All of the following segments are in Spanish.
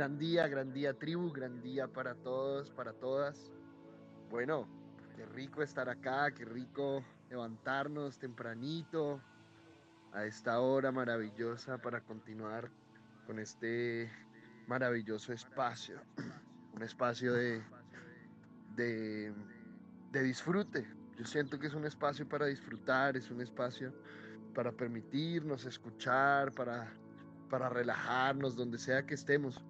Gran día, gran día tribu, gran día para todos, para todas. Bueno, qué rico estar acá, qué rico levantarnos tempranito a esta hora maravillosa para continuar con este maravilloso espacio. Un espacio de, de, disfrute. Yo siento que es un espacio para disfrutar, es un espacio para permitirnos escuchar, para, para relajarnos donde sea que estemos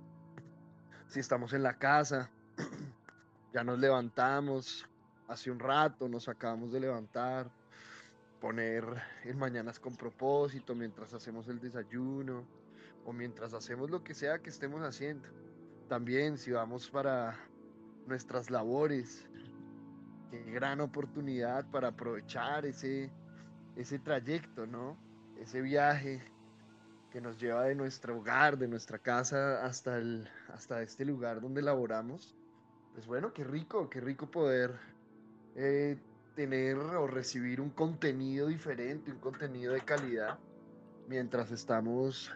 si estamos en la casa, ya nos levantamos hace un rato, nos acabamos de levantar, poner en mañanas con propósito mientras hacemos el desayuno o mientras hacemos lo que sea que estemos haciendo. También si vamos para nuestras labores, qué gran oportunidad para aprovechar ese, ese trayecto, ¿no? Ese viaje que nos lleva de nuestro hogar, de nuestra casa hasta, el, hasta este lugar donde laboramos. Pues bueno, qué rico, qué rico poder eh, tener o recibir un contenido diferente, un contenido de calidad, mientras estamos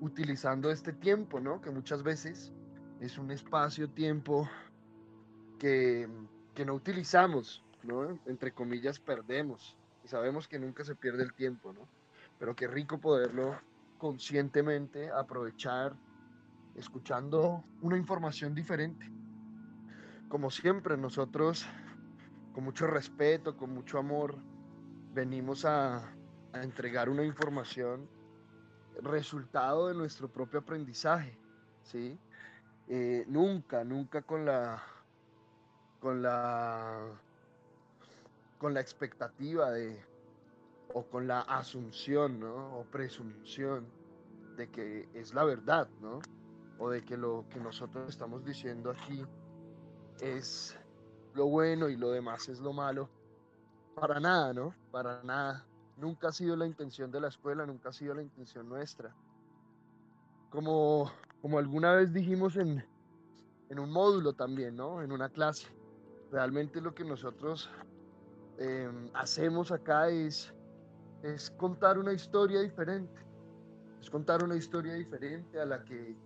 utilizando este tiempo, ¿no? Que muchas veces es un espacio-tiempo que, que no utilizamos, ¿no? Entre comillas, perdemos. Y sabemos que nunca se pierde el tiempo, ¿no? Pero qué rico poderlo conscientemente aprovechar escuchando una información diferente. Como siempre, nosotros, con mucho respeto, con mucho amor, venimos a, a entregar una información resultado de nuestro propio aprendizaje, ¿sí? Eh, nunca, nunca con la, con la, con la expectativa de, o con la asunción, ¿no? O presunción de que es la verdad, ¿no? O de que lo que nosotros estamos diciendo aquí es lo bueno y lo demás es lo malo. Para nada, ¿no? Para nada. Nunca ha sido la intención de la escuela, nunca ha sido la intención nuestra. Como, como alguna vez dijimos en, en un módulo también, ¿no? En una clase. Realmente lo que nosotros em, hacemos acá es es contar una historia diferente. Es contar una historia diferente a la que,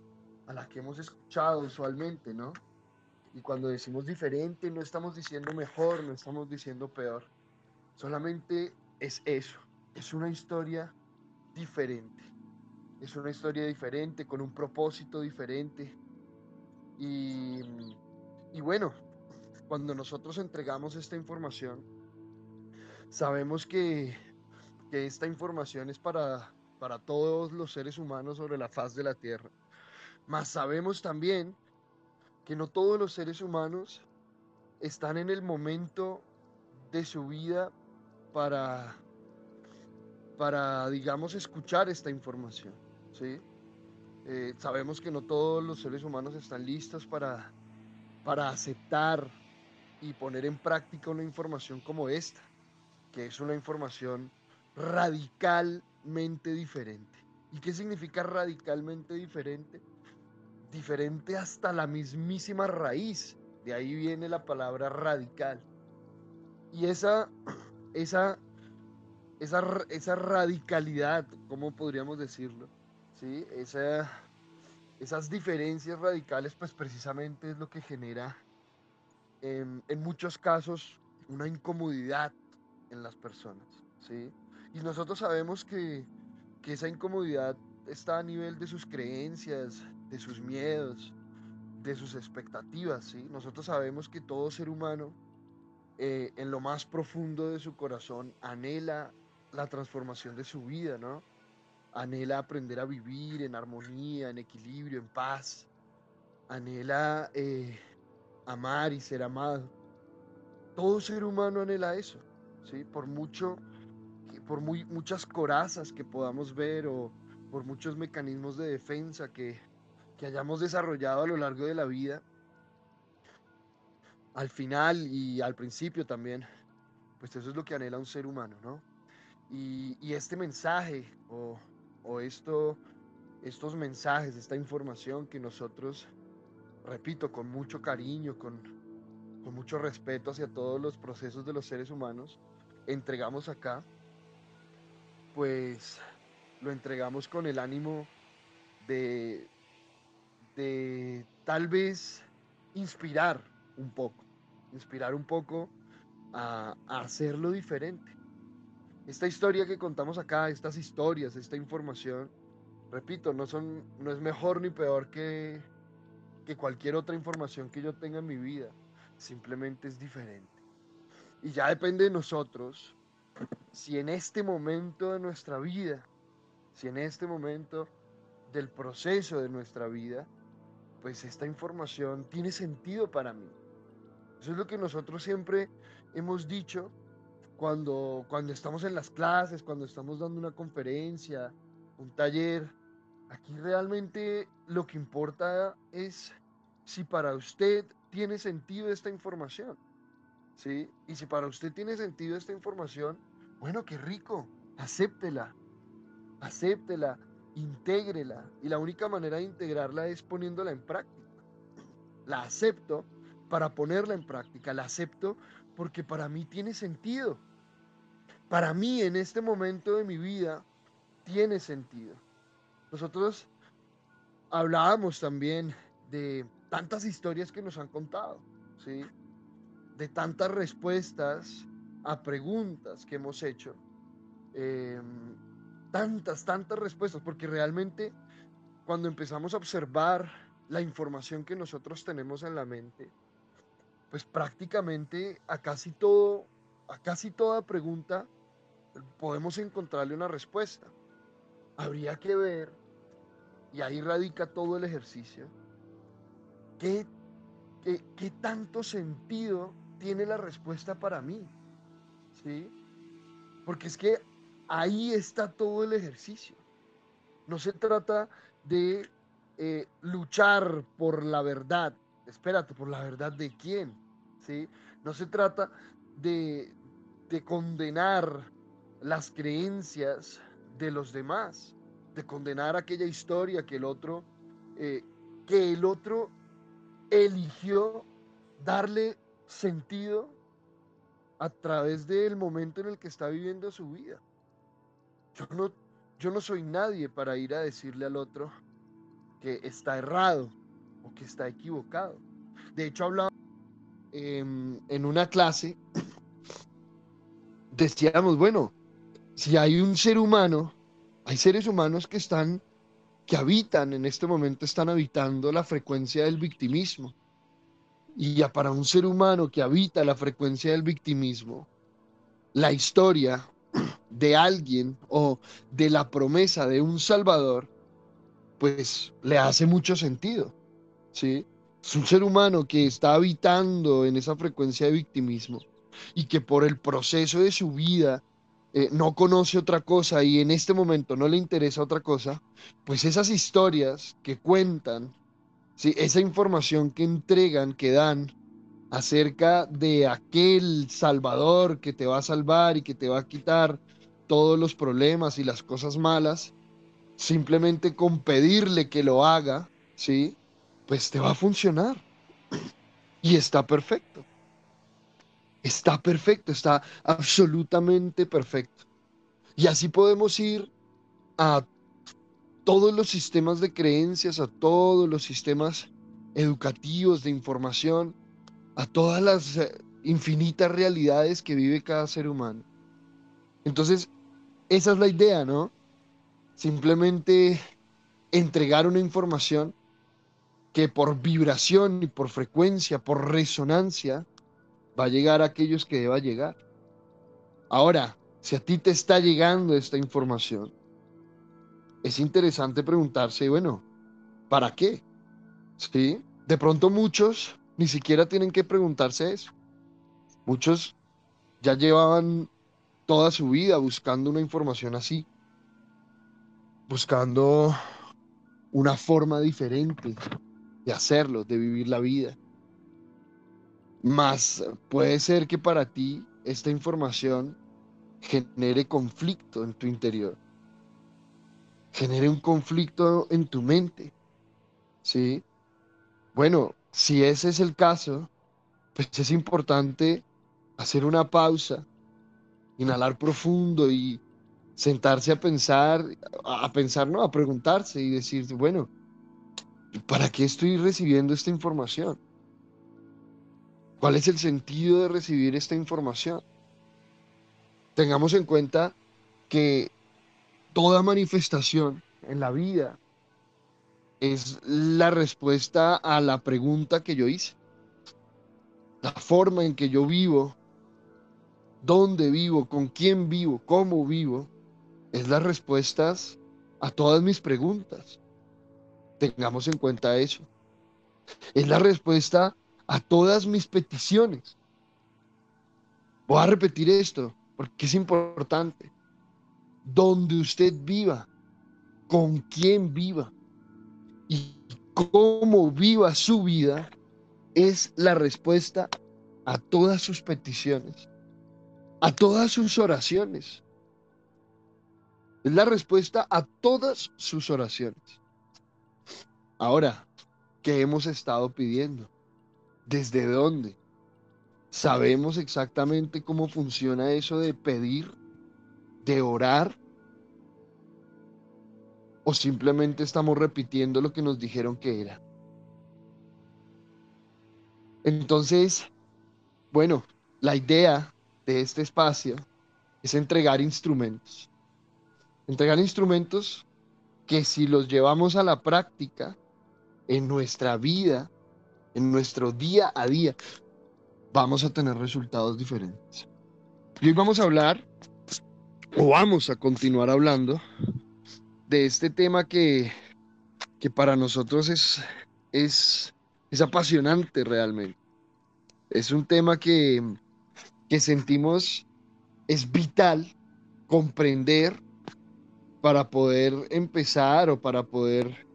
a la que hemos escuchado usualmente, ¿no? Y cuando decimos diferente, no estamos diciendo mejor, no estamos diciendo peor. Solamente es eso. Es una historia diferente. Es una historia diferente, con un propósito diferente. Y, y bueno, cuando nosotros entregamos esta información, sabemos que que esta información es para, para todos los seres humanos sobre la faz de la Tierra. Mas sabemos también que no todos los seres humanos están en el momento de su vida para, para digamos, escuchar esta información. ¿sí? Eh, sabemos que no todos los seres humanos están listos para, para aceptar y poner en práctica una información como esta, que es una información radicalmente diferente. ¿Y qué significa radicalmente diferente? Diferente hasta la mismísima raíz. De ahí viene la palabra radical. Y esa, esa, esa, esa radicalidad, ¿cómo podríamos decirlo? ¿Sí? Esa, esas diferencias radicales, pues precisamente es lo que genera en, en muchos casos una incomodidad en las personas. ¿sí? Y nosotros sabemos que, esa incomodidad está a nivel de sus creencias, de sus miedos, de sus expectativas, ¿sí? Nosotros sabemos que todo ser humano, eh, en lo más profundo de su corazón, anhela la transformación de su vida, ¿no? Anhela aprender a vivir en armonía, en equilibrio, en paz. Anhela eh, amar y ser amado. Todo ser humano anhela eso, ¿sí? Por mucho por muy, muchas corazas que podamos ver o por muchos mecanismos de defensa que, que hayamos desarrollado a lo largo de la vida, al final y al principio también, pues eso es lo que anhela un ser humano, ¿no? Y, y este mensaje o, o, esto, estos mensajes, esta información que nosotros, repito, con mucho cariño, con, con mucho respeto hacia todos los procesos de los seres humanos, entregamos acá, pues lo entregamos con el ánimo de, de tal vez inspirar un poco, inspirar un poco a, a hacerlo diferente. Esta historia que contamos acá, estas historias, esta información, repito, no, son, no es mejor ni peor que, que cualquier otra información que yo tenga en mi vida, simplemente es diferente. Y ya depende de nosotros si en este momento de nuestra vida, si en este momento del proceso de nuestra vida, pues esta información tiene sentido para mí. Eso es lo que nosotros siempre hemos dicho cuando, cuando estamos en las clases, cuando estamos dando una conferencia, un taller. Aquí realmente lo que importa es si para usted tiene sentido esta información. ¿Sí? Y si para usted tiene sentido esta información, bueno, qué rico, acéptela, acéptela, intégrela. Y la única manera de integrarla es poniéndola en práctica. La acepto para ponerla en práctica, la acepto porque para mí tiene sentido. Para mí en este momento de mi vida tiene sentido. Nosotros hablábamos también de tantas historias que nos han contado, ¿sí? De tantas respuestas a preguntas que hemos hecho. Em, tantas, tantas respuestas, porque realmente cuando empezamos a observar la información que nosotros tenemos en la mente, pues prácticamente a casi todo, a casi toda pregunta podemos encontrarle una respuesta. Habría que ver, y ahí radica todo el ejercicio, qué, qué, qué tanto sentido tiene la respuesta para mí. ¿Sí? Porque es que ahí está todo el ejercicio. No se trata de eh, luchar por la verdad. Espérate, ¿por la verdad de quién? ¿Sí? No se trata de, de condenar las creencias de los demás, de condenar aquella historia que el otro, eh, que el otro eligió darle sentido a través del momento en el que está viviendo su vida. Yo no, yo no soy nadie para ir a decirle al otro que está errado o que está equivocado. De hecho, hablaba en una clase, decíamos, bueno, si hay un ser humano, hay seres humanos que están, que habitan en este momento, están habitando la frecuencia del victimismo. Y ya para un ser humano que habita la frecuencia del victimismo, la historia de alguien o de la promesa de un Salvador, pues le hace mucho sentido. ¿sí? Es un ser humano que está habitando en esa frecuencia de victimismo y que por el proceso de su vida eh, no conoce otra cosa y en este momento no le interesa otra cosa, pues esas historias que cuentan, ¿sí? esa información que entregan, que dan acerca de aquel Salvador que te va a salvar y que te va a quitar todos los problemas y las cosas malas, simplemente con pedirle que lo haga, ¿sí? Pues te va a funcionar. Y está perfecto. Está perfecto, está absolutamente perfecto. Y así podemos ir a todos los sistemas de creencias, a todos los sistemas educativos de información, a todas las eh, infinitas realidades que vive cada ser humano. Entonces, esa es la idea, ¿no? Simplemente entregar una información que por vibración y por frecuencia, por resonancia, va a llegar a aquellos que deba llegar. Ahora, si a ti te está llegando esta información, es interesante preguntarse, bueno, ¿para qué? ¿Sí? De pronto muchos ni siquiera tienen que preguntarse eso. Muchos ya llevaban toda su vida buscando una información así, buscando una forma diferente de hacerlo, de vivir la vida. Más puede ser que para ti esta información genere conflicto en tu interior, genere un conflicto en tu mente, ¿sí? Bueno, si ese es el caso, pues es importante hacer una pausa, inhalar profundo y sentarse a pensar, a pensar, no, a preguntarse y decir, bueno, ¿Para qué estoy recibiendo esta información? ¿Cuál es el sentido de recibir esta información? Tengamos en cuenta que toda manifestación en la vida es la respuesta a la pregunta que yo hice. La forma en que yo vivo, dónde vivo, con quién vivo, cómo vivo, es las respuestas a todas mis preguntas. Tengamos en cuenta eso. Es la respuesta a todas mis peticiones. Voy a repetir esto porque es importante. Donde usted viva, con quién viva y cómo viva su vida es la respuesta a todas sus peticiones, a todas sus oraciones. Es la respuesta a todas sus oraciones. Ahora, ¿qué hemos estado pidiendo? ¿Desde dónde? ¿Sabemos exactamente cómo funciona eso de pedir, de orar? ¿O simplemente estamos repitiendo lo que nos dijeron que era? Entonces, bueno, la idea de este espacio es entregar instrumentos entregar instrumentos que si los llevamos a la práctica en nuestra vida, en nuestro día a día, vamos a tener resultados diferentes. Y hoy vamos a hablar, o vamos a continuar hablando, de este tema que, que para nosotros es, es, es apasionante realmente. Es un tema que, que sentimos es vital comprender para poder empezar o para poder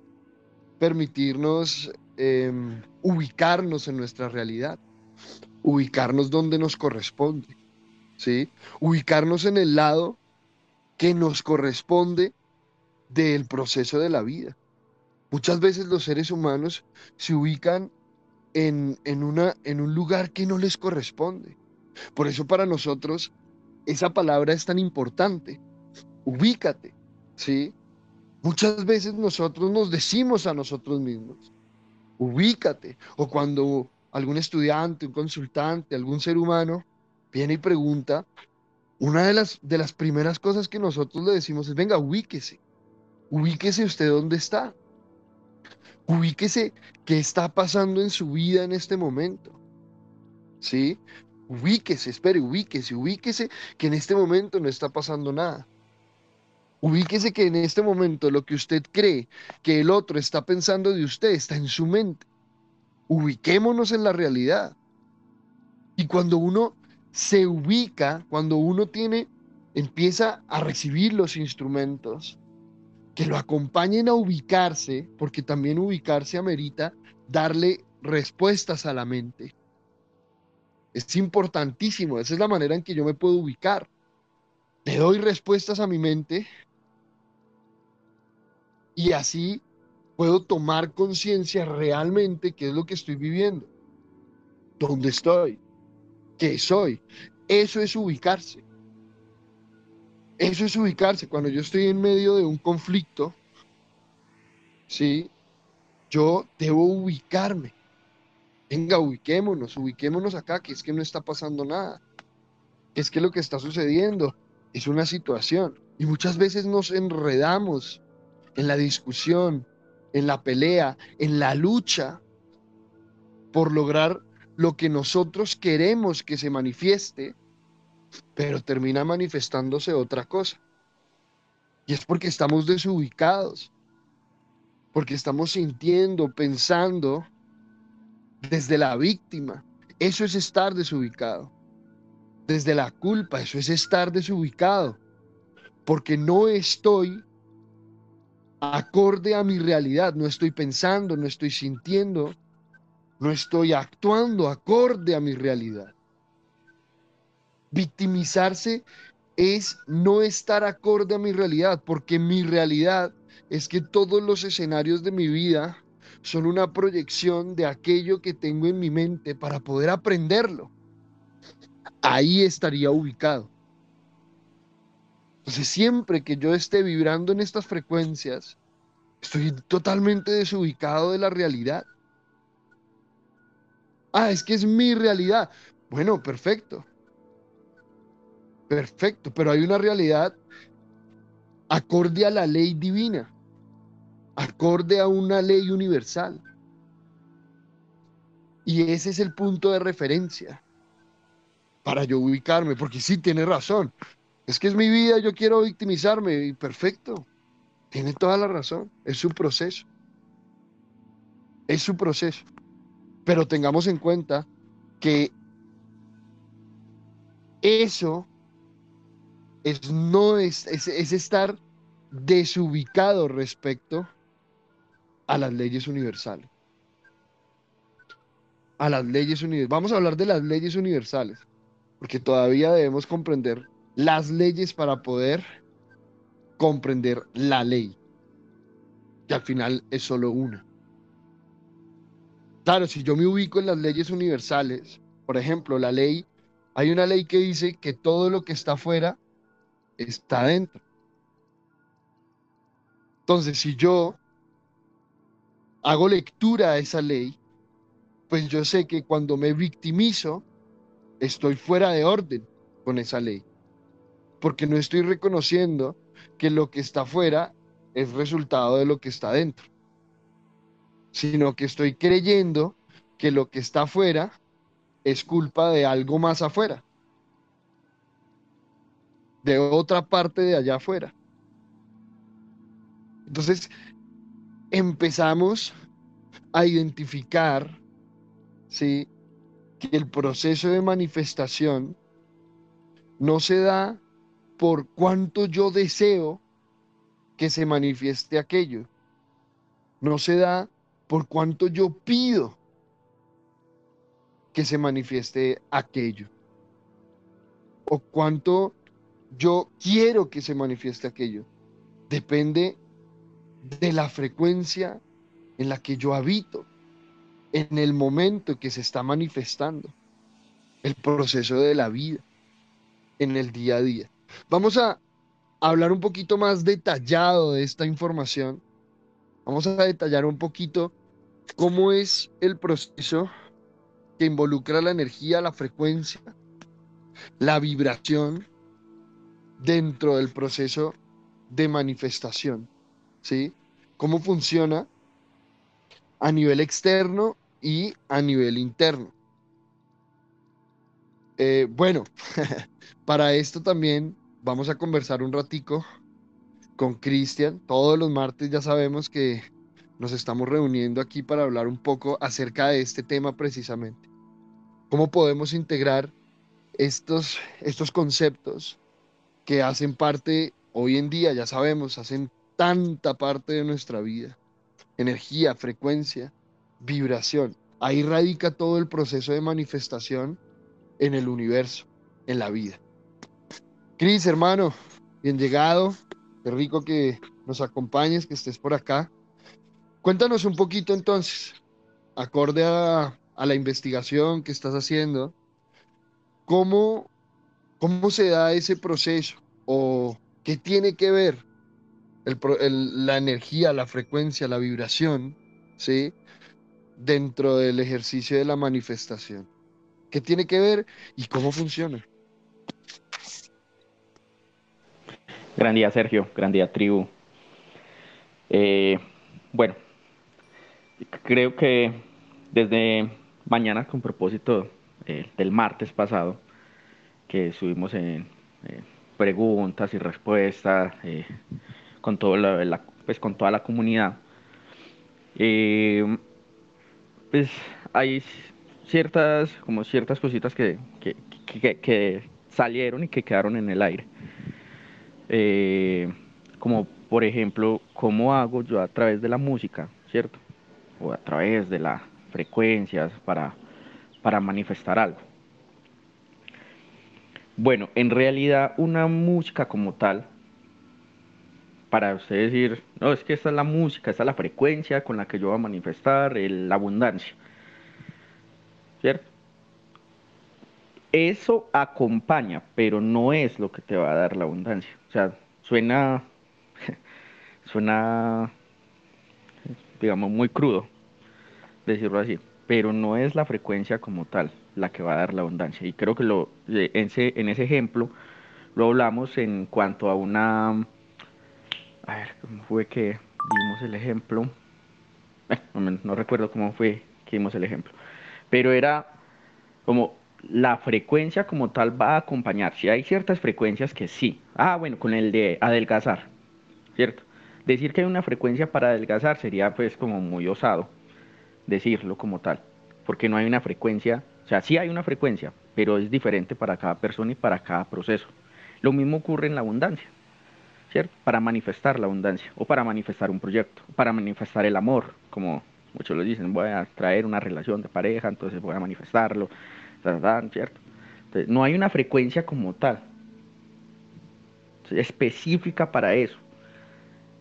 permitirnos em, ubicarnos en nuestra realidad, ubicarnos donde nos corresponde, ¿sí? Ubicarnos en el lado que nos corresponde del proceso de la vida. Muchas veces los seres humanos se ubican en, en, una, en un lugar que no les corresponde. Por eso para nosotros esa palabra es tan importante. Ubícate. ¿sí? Muchas veces nosotros nos decimos a nosotros mismos, ubícate. O cuando algún estudiante, un consultante, algún ser humano viene y pregunta, una de las, de las primeras cosas que nosotros le decimos es, venga, ubíquese. Ubíquese usted dónde está. Ubíquese qué está pasando en su vida en este momento. ¿Sí? Ubíquese, espere, ubíquese, ubíquese que en este momento no está pasando nada. Ubíquese que en este momento lo que usted cree que el otro está pensando de usted está en su mente. Ubiquémonos en la realidad. Y cuando uno se ubica, cuando uno tiene, empieza a recibir los instrumentos que lo acompañen a ubicarse, porque también ubicarse amerita darle respuestas a la mente. Es importantísimo, esa es la manera en que yo me puedo ubicar. Le doy respuestas a mi mente y así puedo tomar conciencia realmente qué es lo que estoy viviendo, dónde estoy, qué soy. Eso es ubicarse. Eso es ubicarse. Cuando yo estoy en medio de un conflicto, ¿sí? Yo debo ubicarme. Venga, ubiquémonos, ubiquémonos acá, que es que no está pasando nada. Es que lo que está sucediendo es una situación. Y muchas veces nos enredamos en la discusión, en la pelea, en la lucha por lograr lo que nosotros queremos que se manifieste, pero termina manifestándose otra cosa. Y es porque estamos desubicados, porque estamos sintiendo, pensando desde la víctima. Eso es estar desubicado. Desde la culpa, eso es estar desubicado. Porque no estoy acorde a mi realidad. No estoy pensando, no estoy sintiendo, no estoy actuando acorde a mi realidad. Victimizarse es no estar acorde a mi realidad, porque mi realidad es que todos los escenarios de mi vida son una proyección de aquello que tengo en mi mente para poder aprenderlo. Ahí estaría ubicado. Entonces, siempre que yo esté vibrando en estas frecuencias, Estoy totalmente desubicado de la realidad. Ah, es que es mi realidad. Bueno, perfecto. Perfecto, pero hay una realidad acorde a la ley divina, acorde a una ley universal. Y ese es el punto de referencia para yo ubicarme, porque sí, tiene razón. Es que es mi vida, yo quiero victimizarme y perfecto. Tiene toda la razón, es su proceso. Es su proceso. Pero tengamos en cuenta que eso es, no es, es, estar desubicado respecto a las leyes universales. A las leyes universales. Vamos a hablar de las leyes universales, porque todavía debemos comprender las leyes para poder comprender la ley, que al final es solo una. Claro, si yo me ubico en las leyes universales, por ejemplo, la ley, hay una ley que dice que todo lo que está afuera está dentro. Entonces, si yo hago lectura a esa ley, pues yo sé que cuando me victimizo, estoy fuera de orden con esa ley, porque no estoy reconociendo que lo que está afuera es resultado de lo que está dentro, sino que estoy creyendo que lo que está afuera es culpa de algo más afuera de otra parte de allá afuera. Entonces, empezamos a identificar, ¿sí? Que el proceso de manifestación no se da por cuánto yo deseo que se manifieste aquello. No se da por cuánto yo pido que se manifieste aquello. O cuánto yo quiero que se manifieste aquello. Depende de la frecuencia en la que yo habito, en el momento que se está manifestando, el proceso de la vida, en el día a día. Vamos a hablar un poquito más detallado de esta información. Vamos a detallar un poquito cómo es el proceso que involucra la energía, la frecuencia, la vibración dentro del proceso de manifestación, ¿sí? ¿Cómo funciona a nivel externo y a nivel interno? Eh, bueno, para esto también vamos a conversar un ratico con Cristian. Todos los martes ya sabemos que nos estamos reuniendo aquí para hablar un poco acerca de este tema precisamente. ¿Cómo podemos integrar estos, estos conceptos que hacen parte, hoy en día, ya sabemos, hacen tanta parte de nuestra vida. Energía, frecuencia, vibración. Ahí radica todo el proceso de manifestación en el universo, en la vida. Cris, hermano, bien llegado. Qué rico que nos acompañes, que estés por acá. Cuéntanos un poquito entonces, acorde a, la investigación que estás haciendo, ¿cómo ¿Cómo se da ese proceso? ¿O qué tiene que ver la energía, la frecuencia, la vibración, ¿sí? Dentro del ejercicio de la manifestación. ¿Qué tiene que ver y cómo funciona? Gran día, Sergio. Gran día, tribu. Eh, bueno, creo que desde mañana, con propósito eh, del martes pasado, que subimos en preguntas y respuestas eh, con, todo la, pues, con toda la comunidad. Eh, pues hay ciertas, como ciertas cositas que, que, salieron y que quedaron en el aire. Como por ejemplo, ¿cómo hago yo a través de la música, cierto? O a través de las frecuencias para, para manifestar algo. Bueno, en realidad una música como tal, para usted decir, no, es que esta es la música, esta es la frecuencia con la que yo voy a manifestar la abundancia. ¿Cierto? Eso acompaña, pero no es lo que te va a dar la abundancia. O sea, suena, suena digamos, muy crudo, decirlo así, pero no es la frecuencia como tal la que va a dar la abundancia. Y creo que lo, en, ese, en ese ejemplo lo hablamos en cuanto a una... A ver, ¿cómo fue que dimos el ejemplo? Eh, no, recuerdo cómo fue que dimos el ejemplo. Pero era como la frecuencia como tal va a acompañar. Si hay ciertas frecuencias que sí. Ah, bueno, con el de adelgazar, ¿cierto? Decir que hay una frecuencia para adelgazar sería pues como muy osado decirlo como tal, porque no hay una frecuencia, o sea, sí hay una frecuencia, pero es diferente para cada persona y para cada proceso. Lo mismo ocurre en la abundancia, ¿cierto? Para manifestar la abundancia, o para manifestar un proyecto, para manifestar el amor, como muchos lo dicen, voy a traer una relación de pareja, entonces voy a manifestarlo, ¿cierto? No hay una frecuencia como tal, específica para eso.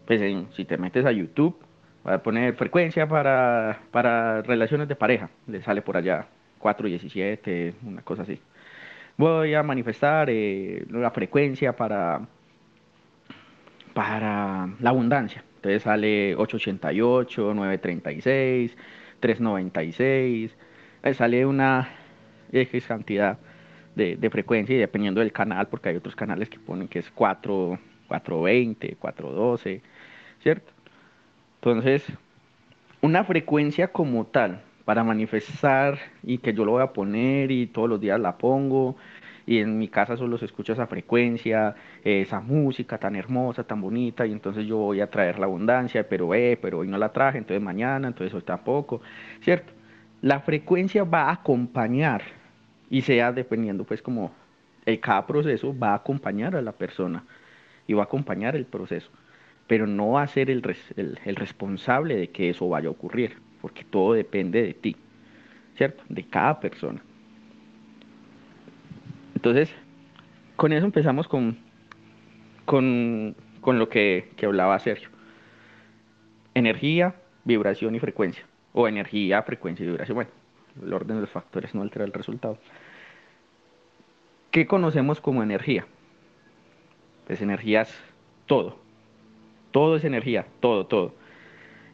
Pues si te metes a YouTube, va a poner frecuencia para, para relaciones de pareja, le sale por allá 417, una cosa así voy a manifestar eh, la frecuencia para, para la abundancia. Entonces sale 888, 936, 396, sale una X cantidad de, de, frecuencia y dependiendo del canal, porque hay otros canales que ponen que es 4, 420, 412, ¿cierto? Entonces, una frecuencia como tal, para manifestar y que yo lo voy a poner y todos los días la pongo y en mi casa solo se escucha esa frecuencia, esa música tan hermosa, tan bonita y entonces yo voy a traer la abundancia, pero eh, pero hoy no la traje, entonces mañana, entonces hoy tampoco, ¿cierto? La frecuencia va a acompañar y sea dependiendo pues como el cada proceso va a acompañar a la persona y va a acompañar el proceso, pero no va a ser el, responsable de que eso vaya a ocurrir porque todo depende de ti, ¿cierto? De cada persona. Entonces, con eso empezamos con, con, lo que, que hablaba Sergio. Energía, vibración y frecuencia. O energía, frecuencia y vibración. Bueno, el orden de los factores no altera el resultado. ¿Qué conocemos como energía? Pues energía es todo. Todo es energía, todo, todo.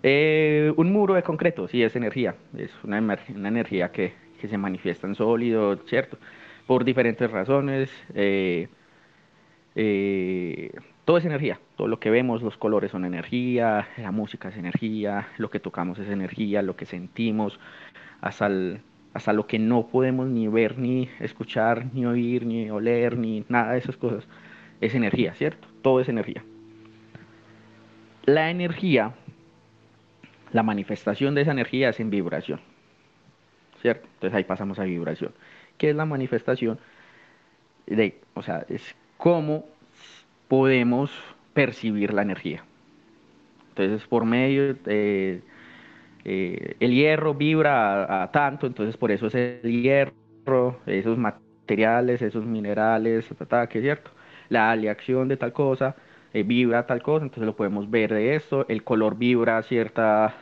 Eh, un muro de concreto, sí, es energía, es una, energía que, se manifiesta en sólido, ¿cierto? Por diferentes razones. Eh, eh, todo es energía, todo lo que vemos, los colores son energía, la música es energía, lo que tocamos es energía, lo que sentimos, hasta, hasta lo que no podemos ni ver, ni escuchar, ni oír, ni oler, ni nada de esas cosas, es energía, ¿cierto? Todo es energía. La energía la manifestación de esa energía es en vibración. ¿Cierto? Entonces ahí pasamos a vibración. ¿Qué es la manifestación? De, o sea, es cómo podemos percibir la energía. Entonces, por medio de eh, el hierro vibra a, tanto, entonces por eso es el hierro, esos materiales, esos minerales, ¿qué es cierto? La aleación de tal cosa eh, vibra tal cosa, entonces lo podemos ver de esto, el color vibra cierta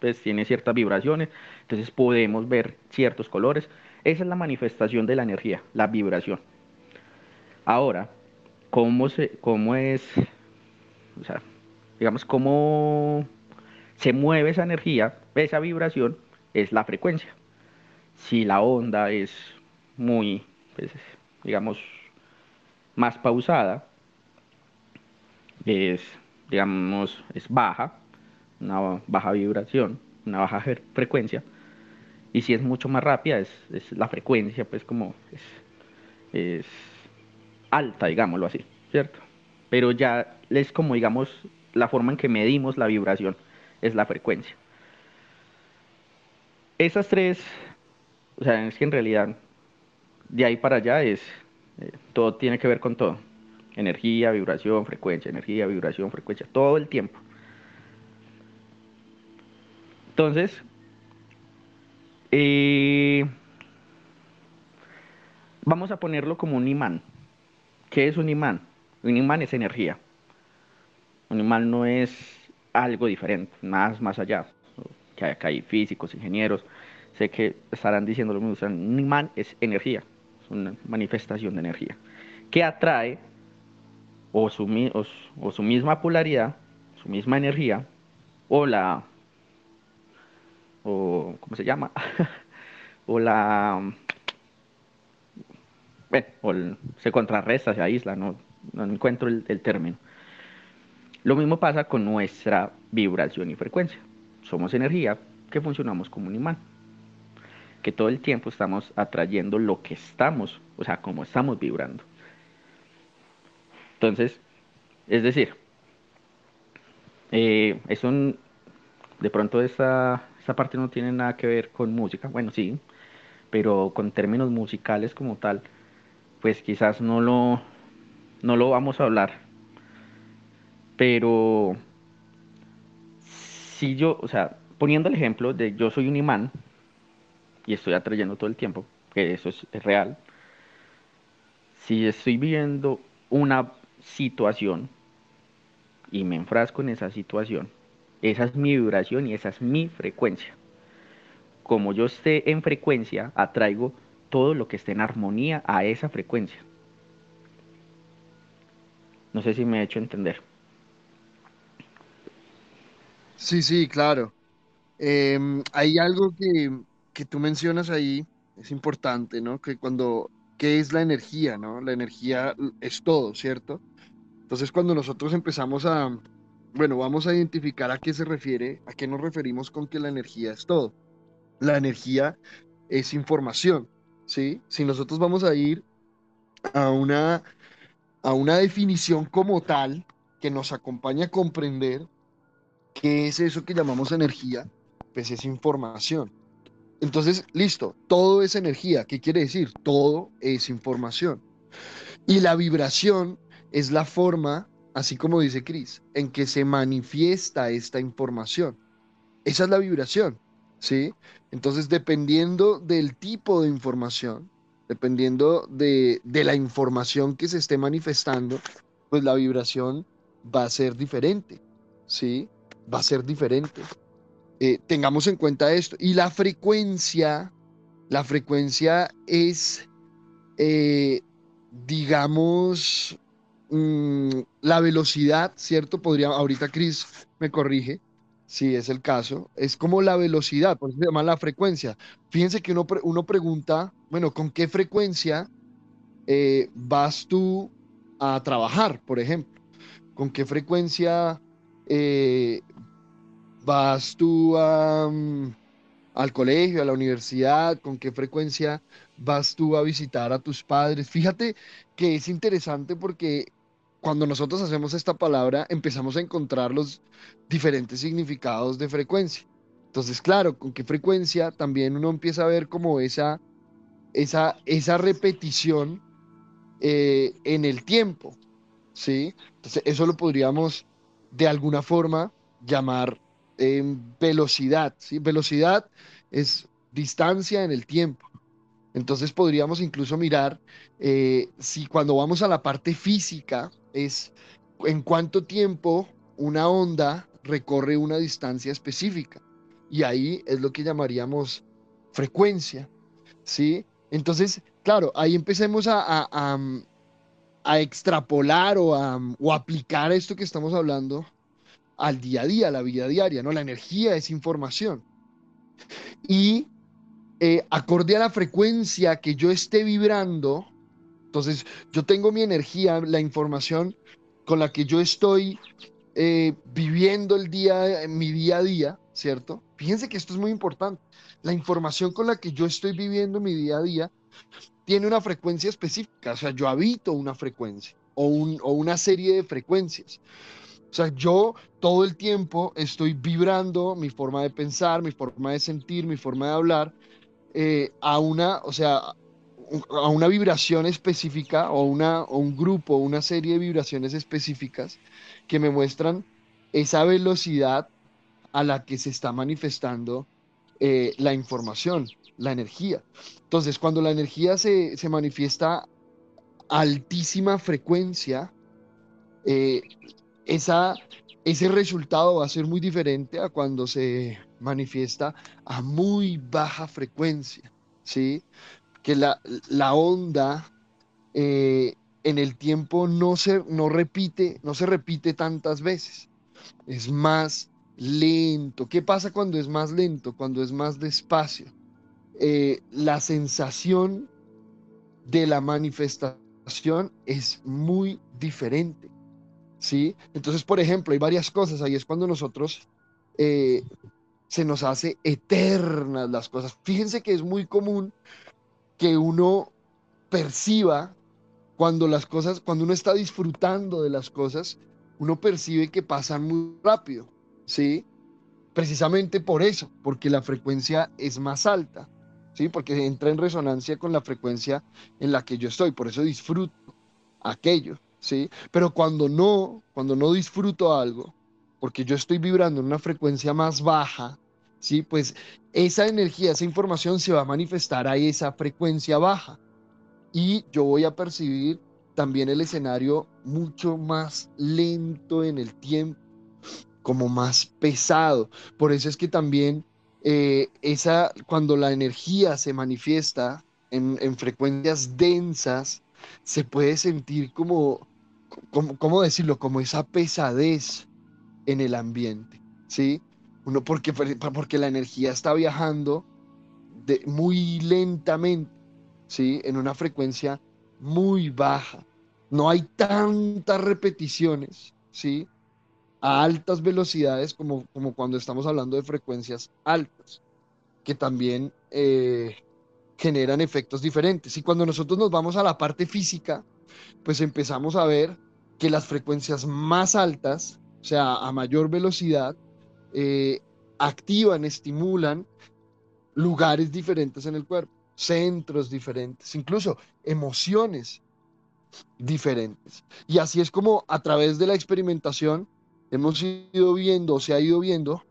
pues tiene ciertas vibraciones, entonces podemos ver ciertos colores. Esa es la manifestación de la energía, la vibración. Ahora, ¿cómo, se, cómo es, digamos, cómo se mueve esa energía, esa vibración, es la frecuencia. Si la onda es muy, pues, digamos, más pausada, es, digamos, es baja, una baja vibración, una baja frecuencia. Y si es mucho más rápida, es, la frecuencia, pues como es, alta, digámoslo así, ¿cierto? Pero ya es como, digamos, la forma en que medimos la vibración, es la frecuencia. Esas tres, o sea, es que en realidad de ahí para allá es, eh, todo tiene que ver con todo. Energía, vibración, frecuencia, energía, vibración, frecuencia, todo el tiempo. Entonces, eh, vamos a ponerlo como un imán. ¿Qué es un imán? Un imán es energía. Un imán no es algo diferente, más, más allá. Que acá hay físicos, ingenieros, sé que estarán diciendo lo mismo. un imán es energía, es una manifestación de energía, que atrae o su, o su misma polaridad, su misma energía, o la, o, ¿cómo se llama? o la, bueno, o se contrarresta, se aísla, no, no encuentro el, el término. Lo mismo pasa con nuestra vibración y frecuencia. Somos energía que funcionamos como un imán. Que todo el tiempo estamos atrayendo lo que estamos, o sea, como estamos vibrando. Entonces, es decir, eh, de pronto esa, esa parte no tiene nada que ver con música, bueno, sí, pero con términos musicales como tal, pues quizás no lo, no lo vamos a hablar. Pero si yo, o sea, poniendo el ejemplo de yo soy un imán y estoy atrayendo todo el tiempo, que eso es, es real, si estoy viviendo una situación y me enfrasco en esa situación, esa es mi vibración y esa es mi frecuencia. Como yo esté en frecuencia, atraigo todo lo que esté en armonía a esa frecuencia. No sé si me he hecho entender. Sí, sí, claro. Em, hay algo que, que tú mencionas ahí, es importante, ¿no? Que cuando, ¿qué es la energía, ¿no? La energía es todo, ¿cierto? Entonces, cuando nosotros empezamos a, bueno, vamos a identificar a qué se refiere, a qué nos referimos con que la energía es todo. La energía es información, ¿sí? Si nosotros vamos a ir a una, a una definición como tal que nos acompaña a comprender qué es eso que llamamos energía, pues es información. Entonces, listo, todo es energía. ¿Qué quiere decir? Todo es información. Y la vibración es la forma, así como dice Cris, en que se manifiesta esta información. Esa es la vibración, ¿sí? Entonces, dependiendo del tipo de información, dependiendo de, la información que se esté manifestando, pues la vibración va a ser diferente, ¿sí? Va a ser diferente. Eh, tengamos en cuenta esto. Y la frecuencia, la frecuencia es, eh, digamos, Mm, la velocidad, ¿cierto? Podría, ahorita Chris me corrige, si es el caso, es como la velocidad, por eso se llama la frecuencia. Fíjense que uno, uno pregunta, bueno, ¿con qué frecuencia eh, vas tú a trabajar, por ejemplo? ¿Con qué frecuencia eh, vas tú mm, al colegio, a la universidad? ¿Con qué frecuencia vas tú a visitar a tus padres? Fíjate que es interesante porque cuando nosotros hacemos esta palabra, empezamos a encontrar los diferentes significados de frecuencia. Entonces, claro, con qué frecuencia también uno empieza a ver como esa, esa, esa repetición eh, en el tiempo, ¿sí? Entonces, eso lo podríamos de alguna forma llamar eh, velocidad, ¿sí? Velocidad es distancia en el tiempo. Entonces podríamos incluso mirar eh, si cuando vamos a la parte física, es en cuánto tiempo una onda recorre una distancia específica. Y ahí es lo que llamaríamos frecuencia, ¿sí? Entonces, claro, ahí empecemos a, a, extrapolar o a o aplicar esto que estamos hablando al día a día, a la vida diaria, ¿no? La energía es información. Y eh, acorde a la frecuencia que yo esté vibrando, entonces, yo tengo mi energía, la información con la que yo estoy eh, viviendo el día, mi día a día, ¿cierto? Fíjense que esto es muy importante. La información con la que yo estoy viviendo mi día a día tiene una frecuencia específica, o sea, yo habito una frecuencia o, o una serie de frecuencias. O sea, yo todo el tiempo estoy vibrando mi forma de pensar, mi forma de sentir, mi forma de hablar eh, a una, o sea, a una vibración específica o, una, o un grupo, una serie de vibraciones específicas que me muestran esa velocidad a la que se está manifestando eh, la información, la energía. Entonces, cuando la energía se, manifiesta a altísima frecuencia, eh, esa, ese resultado va a ser muy diferente a cuando se manifiesta a muy baja frecuencia, ¿sí? Que la, onda eh, en el tiempo no se, no, repite, no se repite tantas veces. Es más lento. ¿Qué pasa cuando es más lento? Cuando es más despacio. Eh, la sensación de la manifestación es muy diferente. ¿Sí? Entonces, por ejemplo, hay varias cosas. Ahí es cuando nosotros eh, se nos hace eternas las cosas. Fíjense que es muy común que uno perciba cuando las cosas, cuando uno está disfrutando de las cosas, uno percibe que pasan muy rápido, ¿sí? Precisamente por eso, porque la frecuencia es más alta, ¿sí? Porque entra en resonancia con la frecuencia en la que yo estoy, por eso disfruto aquello, ¿sí? Pero cuando no, cuando no disfruto algo, porque yo estoy vibrando en una frecuencia más baja, ¿sí? Pues esa energía, esa información se va a manifestar a esa frecuencia baja y yo voy a percibir también el escenario mucho más lento en el tiempo, como más pesado. Por eso es que también eh, esa, cuando la energía se manifiesta en, en, frecuencias densas, se puede sentir como, como, ¿cómo decirlo? Como esa pesadez en el ambiente, ¿sí? Uno porque, porque la energía está viajando muy lentamente, ¿sí? En una frecuencia muy baja. No hay tantas repeticiones, ¿sí? A altas velocidades como, como cuando estamos hablando de frecuencias altas, que también eh, generan efectos diferentes. Y cuando nosotros nos vamos a la parte física, pues empezamos a ver que las frecuencias más altas, o sea, a mayor velocidad, eh, activan, estimulan lugares diferentes en el cuerpo centros diferentes, incluso emociones diferentes. Y así es como a través de la experimentación hemos ido viendo, se ha ido viendo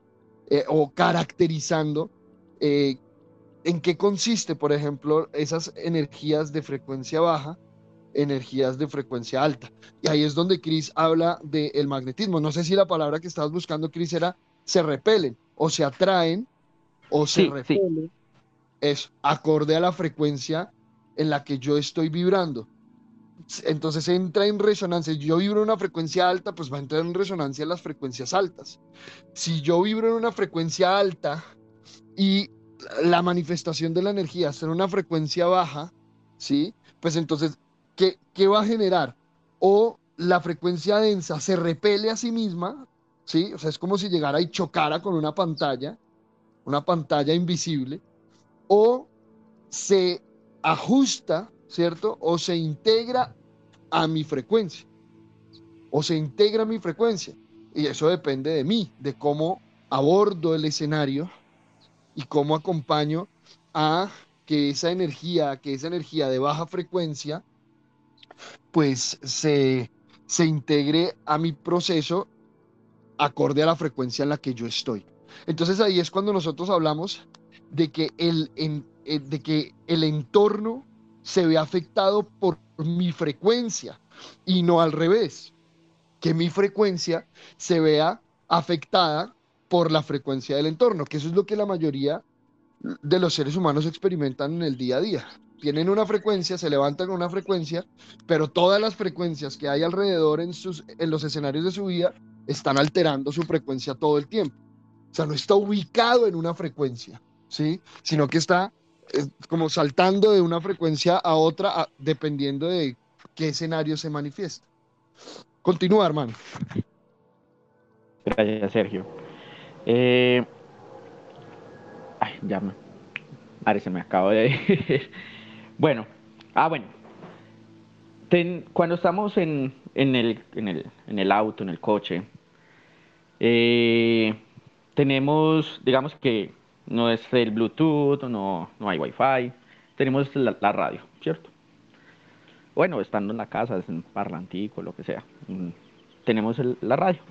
eh, o caracterizando eh, en qué consiste, por ejemplo, esas energías de frecuencia baja, energías de frecuencia alta. Y ahí es donde Chris habla del magnetismo. No sé si la palabra que estabas buscando, Chris, era se repelen o se atraen o se repelen es acorde a la frecuencia en la que yo estoy vibrando. Entonces entra en resonancia. Si yo vibro en una frecuencia alta, pues va a entrar en resonancia en las frecuencias altas. Si yo vibro en una frecuencia alta y la manifestación de la energía está en una frecuencia baja, ¿sí? Pues entonces, ¿qué, qué va a generar? O la frecuencia densa se repele a sí misma, ¿sí? O sea, es como si llegara y chocara con una pantalla, una pantalla invisible, o se ajusta, ¿cierto? O se integra a mi frecuencia. O se integra a mi frecuencia. Y eso depende de mí, de cómo abordo el escenario y cómo acompaño a que esa energía, que esa energía de baja frecuencia, pues se, se integre a mi proceso acorde a la frecuencia en la que yo estoy. Entonces ahí es cuando nosotros hablamos de que el, eh, de que el entorno se ve afectado por mi frecuencia y no al revés, que mi frecuencia se vea afectada por la frecuencia del entorno, que eso es lo que la mayoría de los seres humanos experimentan en el día a día. Tienen una frecuencia, se levantan con una frecuencia, pero todas las frecuencias que hay alrededor en, sus, en los escenarios de su vida están alterando su frecuencia todo el tiempo. O sea, no está ubicado en una frecuencia. ¿sí? Sino que está eh, como saltando de una frecuencia a otra dependiendo de qué escenario se manifiesta. Continúa, hermano. Gracias, Sergio. Eh... Ay, ya me... Ari, se me acabo de... bueno, ah, bueno. Cuando estamos en, en, el, en, el, en el auto, en el coche, eh, tenemos, digamos que no es el Bluetooth, no, no hay Wi-Fi, tenemos la, radio, ¿cierto? Bueno, estando en la casa, es un parlantico, lo que sea, mm, tenemos la radio.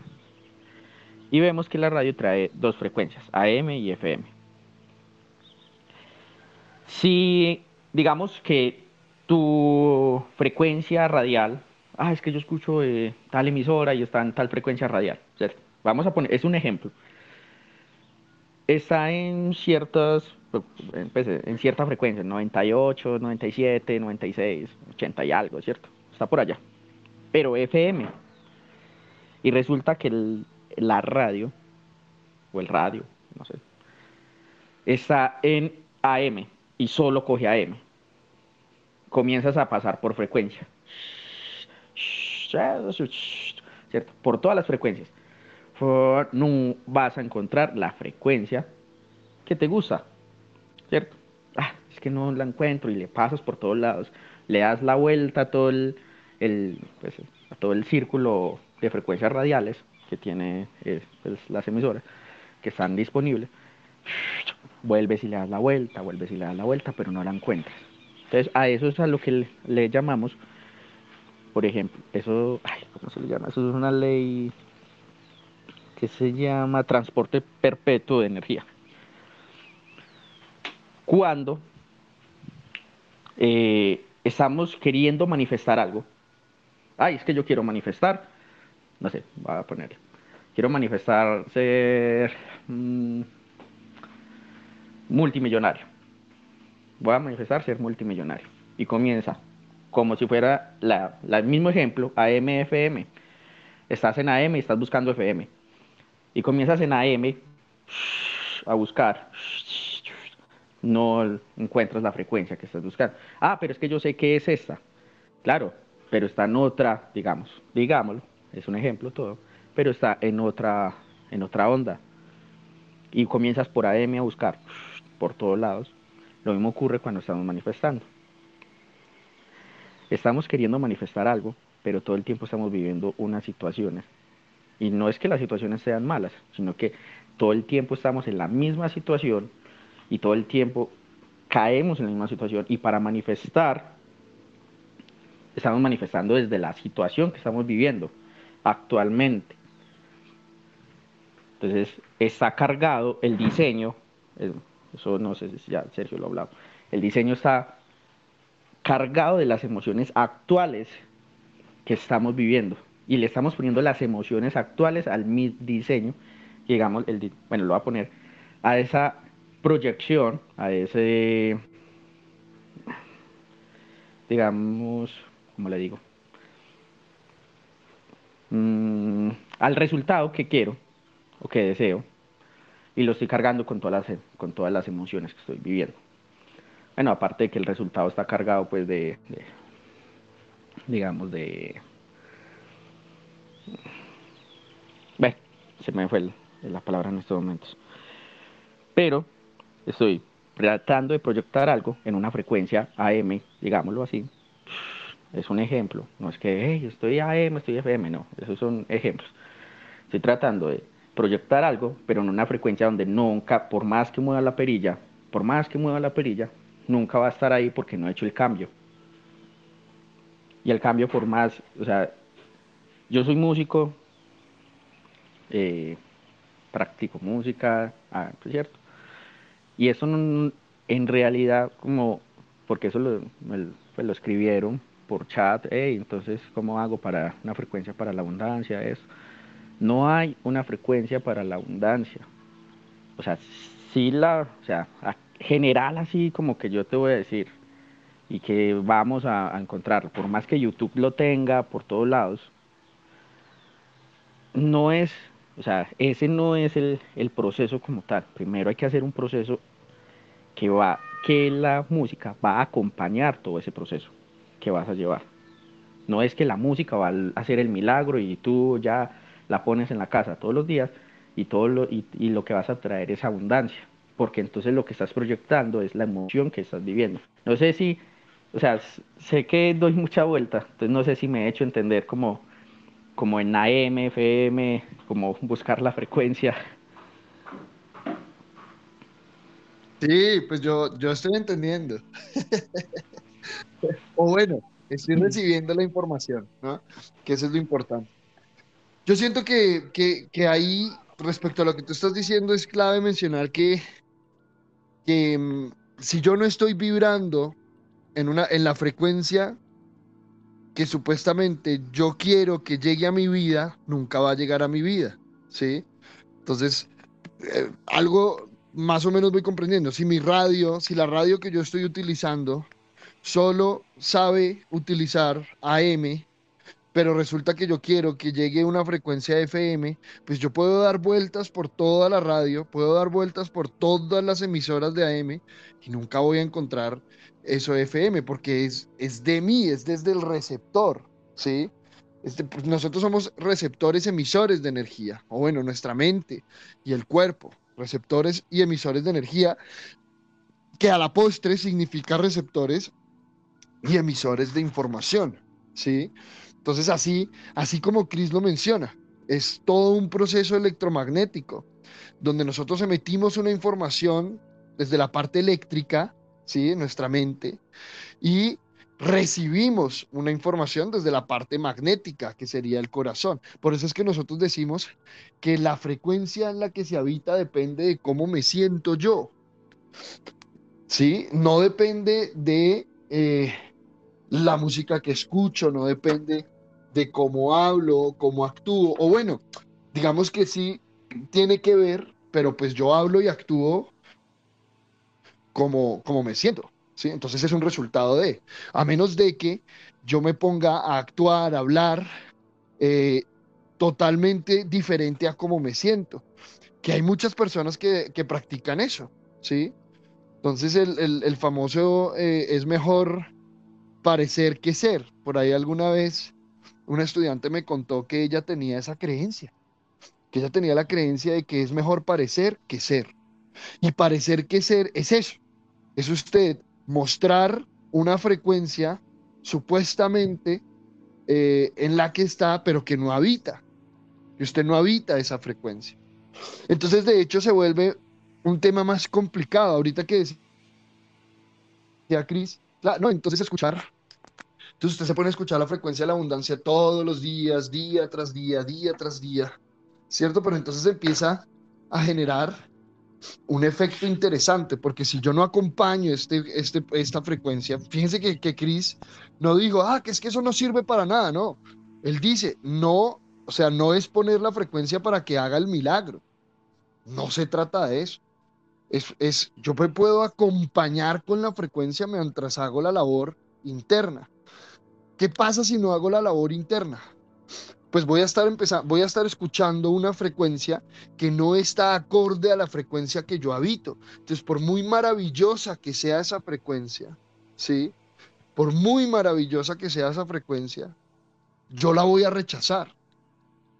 Y vemos que la radio trae dos frecuencias, AM y FM. Si digamos que tu frecuencia radial, ah, es que yo escucho eh, tal emisora y está en tal frecuencia radial, ¿cierto? Vamos a poner, es un ejemplo está en ciertas, pues, en cierta frecuencia, 98, 97, 96, 80 y algo, ¿cierto? Está por allá. Pero FM. Y resulta que la radio o el radio, no sé, está en AM y solo coge AM. Comienzas a pasar por frecuencia. ¿Cierto? Por todas las frecuencias. No vas a encontrar la frecuencia que te gusta. ¿Cierto? Ah, es que no la encuentro y le pasas por todos lados. Le das la vuelta a todo el, pues, a todo el círculo de frecuencias radiales que tiene eh, pues, las emisoras que están disponibles vuelves y le das la vuelta, vuelves y le das la vuelta, pero no la encuentras. Entonces, a eso es a lo que le, llamamos, por ejemplo, eso, ¿cómo se le llama? Eso es una ley que se llama transporte perpetuo de energía. Cuando eh, estamos queriendo manifestar algo, ay, es que yo quiero manifestar, no sé, voy a poner, quiero manifestar ser... Mm, multimillonario. Voy a manifestar ser multimillonario. Y comienza como si fuera el mismo ejemplo, AM, FM. Estás en AM y estás buscando FM. Y comienzas en AM a buscar. No encuentras la frecuencia que estás buscando. Ah, pero es que yo sé que es esta. Claro, pero está en otra, digamos, digámoslo, es un ejemplo todo, pero está en otra, en otra onda. Y comienzas por AM a buscar por todos lados. Lo mismo ocurre cuando estamos manifestando. Estamos queriendo manifestar algo, pero todo el tiempo estamos viviendo unas situaciones. Y no es que las situaciones sean malas, sino que todo el tiempo estamos en la misma situación y todo el tiempo caemos en la misma situación. Y para manifestar, estamos manifestando desde la situación que estamos viviendo actualmente. Entonces está cargado el diseño, eso no sé si ya Sergio lo ha hablado. El diseño está cargado de las emociones actuales que estamos viviendo y le estamos poniendo las emociones actuales al diseño, digamos, el, bueno, lo voy a poner a esa proyección, a ese, digamos, ¿cómo le digo? Mm, al resultado que quiero o que deseo y lo estoy cargando con todas las, con todas las emociones que estoy viviendo. Bueno, aparte de que el resultado está cargado pues de, digamos, de... Se me fue la palabra en estos momentos. Pero estoy tratando de proyectar algo en una frecuencia AM, digámoslo así. Es un ejemplo. No es que hey, estoy AM, estoy FM, no. Esos son ejemplos. Estoy tratando de proyectar algo, pero en una frecuencia donde nunca, por más que mueva la perilla, por más que mueva la perilla, nunca va a estar ahí porque no ha hecho el cambio. Y el cambio por más, o sea, yo soy músico, eh, practico música, ah, es cierto. Y eso en realidad como, porque eso lo, pues lo escribieron por chat, entonces, ¿cómo hago para una frecuencia para la abundancia? Eso no hay una frecuencia para la abundancia. O sea, sí la, o sea, general así como que yo te voy a decir y que vamos a, encontrarlo, por más que YouTube lo tenga por todos lados, no es, o sea, ese no es el, el proceso como tal. Primero hay que hacer un proceso que va, que la música va a acompañar todo ese proceso que vas a llevar. No es que la música va a hacer el milagro y tú ya la pones en la casa todos los días y, todo lo, y, lo que vas a traer es abundancia, porque entonces lo que estás proyectando es la emoción que estás viviendo. No sé si, o sea, sé que doy mucha vuelta, entonces no sé si me he hecho entender como, como en AM, FM, como buscar la frecuencia. Sí, pues yo, yo estoy entendiendo. o bueno, estoy recibiendo la información, ¿no? Que eso es lo importante. Yo siento que, que, ahí, respecto a lo que tú estás diciendo, es clave mencionar que, que mm, si yo no estoy vibrando en, una, en la frecuencia que supuestamente yo quiero que llegue a mi vida, nunca va a llegar a mi vida, ¿sí? Entonces, eh, algo más o menos voy comprendiendo. Si mi radio, si la radio que yo estoy utilizando solo sabe utilizar AM, pero resulta que yo quiero que llegue una frecuencia FM, pues yo puedo dar vueltas por toda la radio, puedo dar vueltas por todas las emisoras de AM y nunca voy a encontrar eso FM porque es, es de mí, es desde el receptor, ¿sí? Este, pues nosotros somos receptores emisores de energía, o bueno, nuestra mente y el cuerpo, receptores y emisores de energía, que a la postre significa receptores y emisores de información, ¿sí? Entonces, así, así como Chris lo menciona, es todo un proceso electromagnético, donde nosotros emitimos una información desde la parte eléctrica, ¿sí? En nuestra mente, y recibimos una información desde la parte magnética, que sería el corazón. Por eso es que nosotros decimos que la frecuencia en la que se habita depende de cómo me siento yo. ¿Sí? No depende de eh, la música que escucho, no depende de cómo hablo, cómo actúo, o bueno, digamos que sí tiene que ver, pero pues yo hablo y actúo como, como me siento, ¿sí? Entonces es un resultado de, a menos de que yo me ponga a actuar, a hablar eh, totalmente diferente a cómo me siento, que hay muchas personas que, practican eso, ¿sí? Entonces el, famoso eh, es mejor parecer que ser. Por ahí alguna vez una estudiante me contó que ella tenía esa creencia, que ella tenía la creencia de que es mejor parecer que ser. Y parecer que ser es eso, es usted mostrar una frecuencia supuestamente eh, en la que está, pero que no habita, que usted no habita esa frecuencia. Entonces, de hecho, se vuelve un tema más complicado. Ahorita que decía Cris, no, entonces escuchar entonces usted se pone a escuchar la frecuencia de la abundancia todos los días, día tras día, día tras día, ¿cierto? Pero entonces empieza a generar un efecto interesante, porque si yo no acompaño este, este, esta frecuencia, fíjense que, que Chris no dijo, ah, que es que eso no sirve para nada, no. Él dice, no, o sea, no es poner la frecuencia para que haga el milagro. No se trata de eso. Es, es, yo me puedo acompañar con la frecuencia mientras hago la labor interna. ¿Qué pasa si no hago la labor interna? Pues voy a estar empezando, voy a estar escuchando una frecuencia que no está acorde a la frecuencia que yo habito. Entonces, por muy maravillosa que sea esa frecuencia, ¿sí? Por muy maravillosa que sea esa frecuencia, yo la voy a rechazar.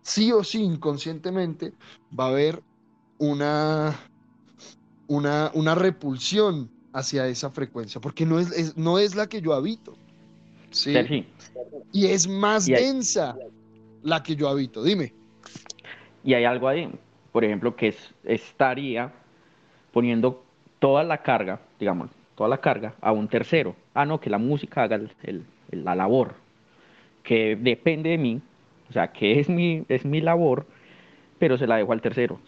Sí o sí, inconscientemente, va a haber una, una, una repulsión hacia esa frecuencia, porque no es, no es la que yo habito. Sí. Y es más densa la que yo habito. Dime. Y hay algo ahí, por ejemplo, que es, estaría poniendo toda la carga, digamos, toda la carga a un tercero. Ah, no, que la música haga la labor, que depende de mí, o sea, que es mi, es mi labor, pero se la dejo al tercero.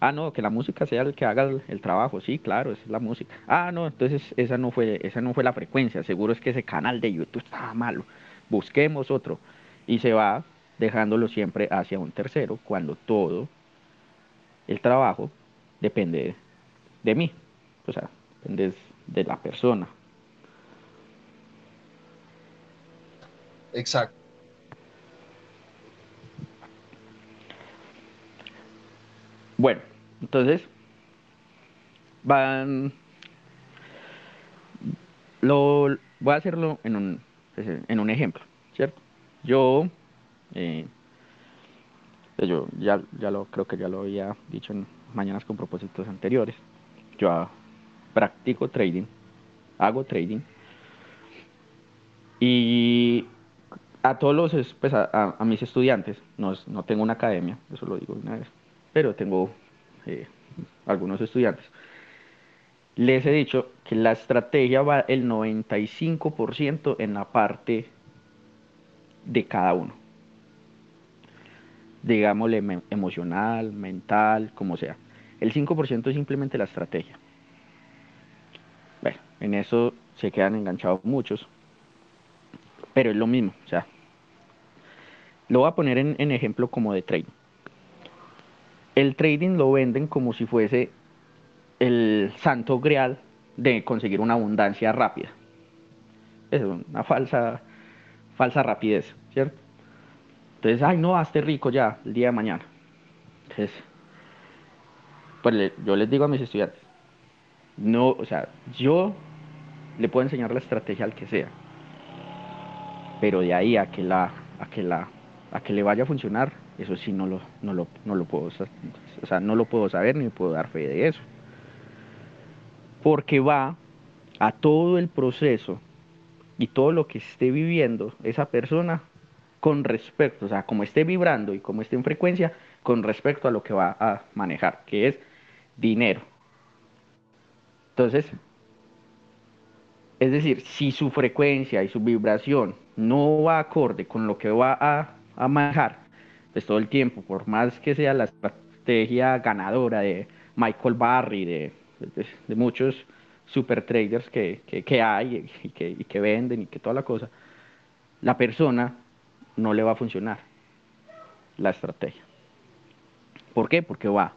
Ah, no, que la música sea el que haga el, trabajo. Sí, claro, esa es la música. Ah, no, entonces esa no fue, esa no fue la frecuencia. Seguro es que ese canal de YouTube estaba malo. Busquemos otro. Y se va dejándolo siempre hacia un tercero cuando todo el trabajo depende de mí. O sea, depende de la persona. Exacto. Bueno, entonces, van... Lo, voy a hacerlo en un, en un ejemplo, ¿cierto? Yo, yo ya, ya lo creo que ya lo había dicho en mañanas con propósitos anteriores. Yo practico trading, hago trading y a todos los, pues a, a mis estudiantes, no, no tengo una academia, eso lo digo una vez, pero tengo eh, algunos estudiantes, les he dicho que la estrategia va el 95% en la parte de cada uno. Digámosle emocional, mental, como sea. El 5% es simplemente la estrategia. Bueno, en eso se quedan enganchados muchos. Pero es lo mismo, o sea. Lo voy a poner en, en ejemplo como de trading el trading lo venden como si fuese el santo grial de conseguir una abundancia rápida. Es una falsa, falsa rapidez, ¿cierto? Entonces, ay, no, hazte rico ya el día de mañana. Entonces, pues yo les digo a mis estudiantes, no, o sea, yo le puedo enseñar la estrategia al que sea, pero de ahí a que la, a que la, a que le vaya a funcionar, eso sí no lo, no lo, no lo puedo, o sea, no lo puedo saber ni puedo dar fe de eso, porque va a todo el proceso y todo lo que esté viviendo esa persona con respecto, o sea, como esté vibrando y como esté en frecuencia, con respecto a lo que va a manejar, que es dinero. Entonces, es decir, si su frecuencia y su vibración no va acorde con lo que va a, manejar, pues todo el tiempo, por más que sea la estrategia ganadora de Michael Barry, de, muchos super traders que, que, hay y que, y que venden y que toda la cosa, la persona no le va a funcionar la estrategia. ¿Por qué? Porque va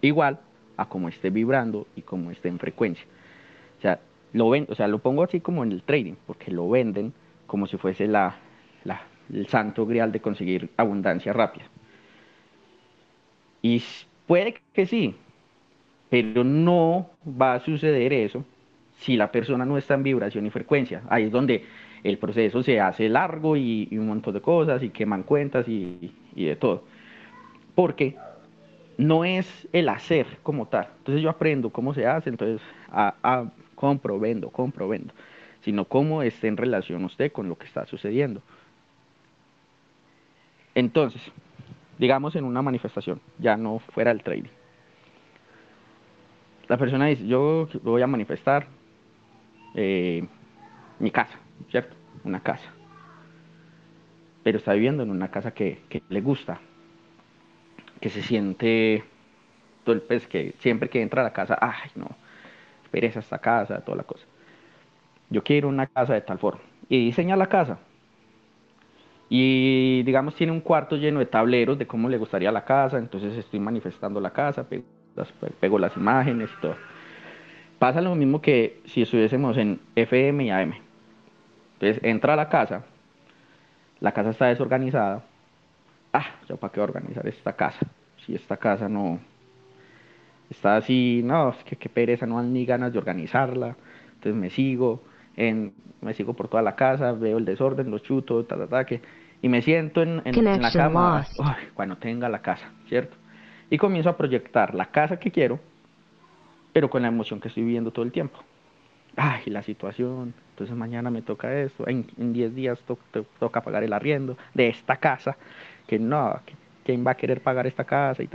igual a como esté vibrando y como esté en frecuencia. O sea, lo ven, o sea, lo pongo así como en el trading, porque lo venden como si fuese la, la, el santo grial de conseguir abundancia rápida. Y puede que sí, pero no va a suceder eso si la persona no está en vibración y frecuencia. Ahí es donde el proceso se hace largo y, un montón de cosas y queman cuentas y, y de todo. Porque no es el hacer como tal. Entonces yo aprendo cómo se hace, entonces a, compro, vendo, compro, vendo, sino cómo está en relación usted con lo que está sucediendo. Entonces, digamos en una manifestación, ya no fuera el trading. La persona dice, yo voy a manifestar eh, mi casa, ¿cierto? Una casa. Pero está viviendo en una casa que, le gusta, que se siente, pez que siempre que entra a la casa, ay no, pereza esta casa, toda la cosa. Yo quiero una casa de tal forma. Y diseña la casa. Y digamos tiene un cuarto lleno de tableros de cómo le gustaría la casa, entonces estoy manifestando la casa, pego las, pego las imágenes y todo. Pasa lo mismo que si estuviésemos en FM y AM. Entonces entra a la casa, la casa está desorganizada, ah, yo para qué organizar esta casa, si esta casa no está así, no, es que qué pereza, no dan ni ganas de organizarla, entonces me sigo, en, me sigo por toda la casa, veo el desorden, los chutos, ta, ta, ta, que, y me siento en, en, la cama cuando tenga la casa, ¿cierto? Y comienzo a proyectar la casa que quiero, pero con la emoción que estoy viviendo todo el tiempo. Ay, la situación, entonces mañana me toca esto, en 10 días toca pagar el arriendo de esta casa, que no, ¿quién va a querer pagar esta casa? Y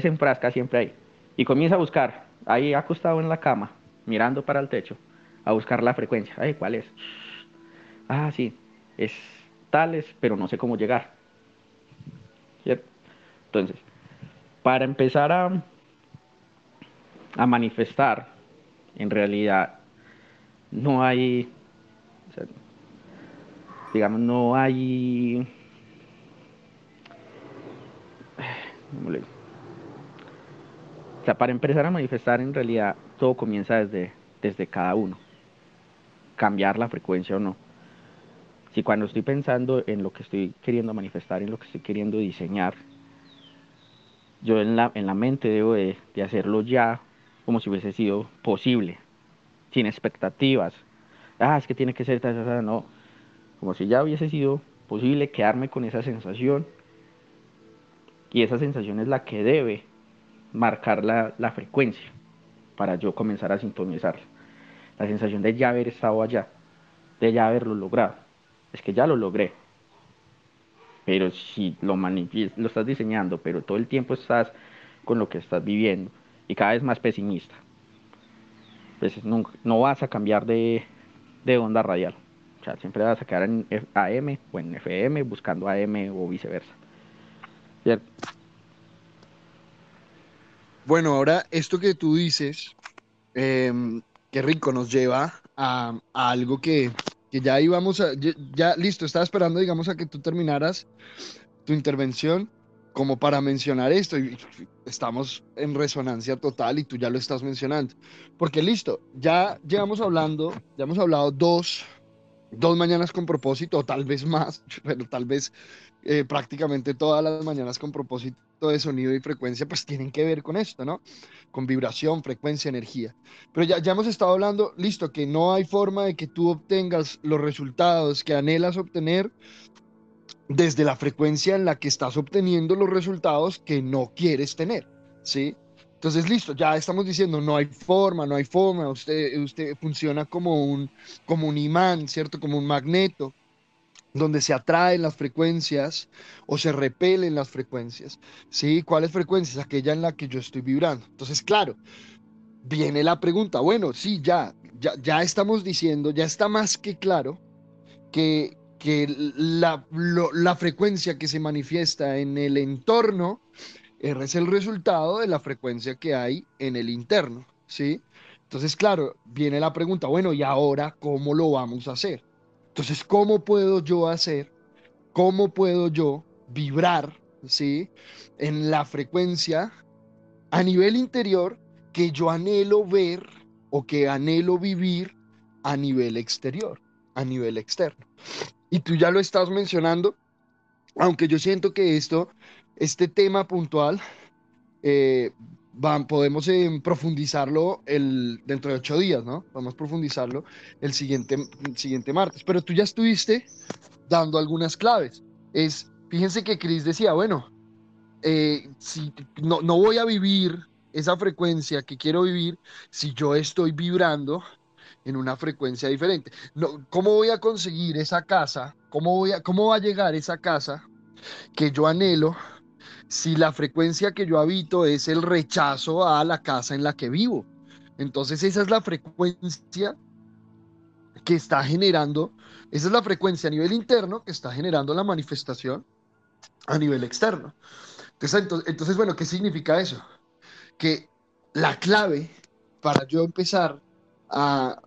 se enfrasca siempre ahí. Y comienza a buscar, ahí acostado en la cama, mirando para el techo, a buscar la frecuencia. Ay, ¿cuál es? Ah, sí, es tales, pero no sé cómo llegar. ¿Cierto? Entonces, para empezar a manifestar, en realidad, no hay, digamos, no hay o sea, para empezar a manifestar en realidad todo comienza desde, desde cada uno. Cambiar la frecuencia o no. Si cuando estoy pensando en lo que estoy queriendo manifestar, en lo que estoy queriendo diseñar, yo en la, en la mente debo de, de hacerlo ya como si hubiese sido posible, sin expectativas. Ah, es que tiene que ser, no. Como si ya hubiese sido posible quedarme con esa sensación y esa sensación es la que debe marcar la, frecuencia para yo comenzar a sintonizar. La sensación de ya haber estado allá, de ya haberlo logrado. Es que ya lo logré. Pero si lo, lo estás diseñando, pero todo el tiempo estás con lo que estás viviendo y cada vez más pesimista, no, vas a cambiar de, de onda radial. O sea, siempre vas a quedar en AM o en FM buscando AM o viceversa. Bueno, ahora esto que tú dices, em, qué rico, nos lleva a, algo que, ya íbamos a, ya, listo, estaba esperando, digamos, a que tú terminaras tu intervención como para mencionar esto y estamos en resonancia total y tú ya lo estás mencionando. Porque listo, ya llevamos hablando, ya hemos hablado dos, dos mañanas con propósito, o tal vez más, pero tal vez eh, prácticamente todas las mañanas con propósito de sonido y frecuencia, pues tienen que ver con esto, ¿no? Con vibración, frecuencia, energía. Pero ya, ya hemos estado hablando, listo, que no hay forma de que tú obtengas los resultados que anhelas obtener desde la frecuencia en la que estás obteniendo los resultados que no quieres tener, ¿sí? Entonces, listo, ya estamos diciendo, no hay forma, no hay forma, usted, usted funciona como un, como un imán, ¿cierto? Como un magneto, donde se atraen las frecuencias o se repelen las frecuencias, ¿sí? ¿Cuáles frecuencias? Aquella en la que yo estoy vibrando. Entonces, claro, viene la pregunta, bueno, sí, ya, ya, ya estamos diciendo, ya está más que claro que, que la, la frecuencia que se manifiesta en el entorno es el resultado de la frecuencia que hay en el interno, ¿sí? Entonces, claro, viene la pregunta, bueno, ¿y ahora cómo lo vamos a hacer? Entonces, ¿cómo puedo yo hacer? ¿Cómo puedo yo vibrar, ¿sí? En la frecuencia a nivel interior que yo anhelo ver o que anhelo vivir a nivel exterior, a nivel externo. Y tú ya lo estás mencionando, aunque yo siento que esto este tema puntual eh, podemos eh, profundizarlo el, dentro de ocho días, ¿no? Vamos a profundizarlo el siguiente, siguiente martes. Pero tú ya estuviste dando algunas claves. Es, fíjense que Chris decía, bueno, eh, si no, no voy a vivir esa frecuencia que quiero vivir si yo estoy vibrando en una frecuencia diferente. No, ¿Cómo voy a conseguir esa casa? ¿Cómo, voy a, ¿Cómo va a llegar esa casa que yo anhelo si la frecuencia que yo habito es el rechazo a la casa en la que vivo. Entonces esa es la frecuencia que está generando, esa es la frecuencia a nivel interno que está generando la manifestación a nivel externo. Entonces, entonces, bueno, ¿qué significa eso? Que la clave para yo empezar a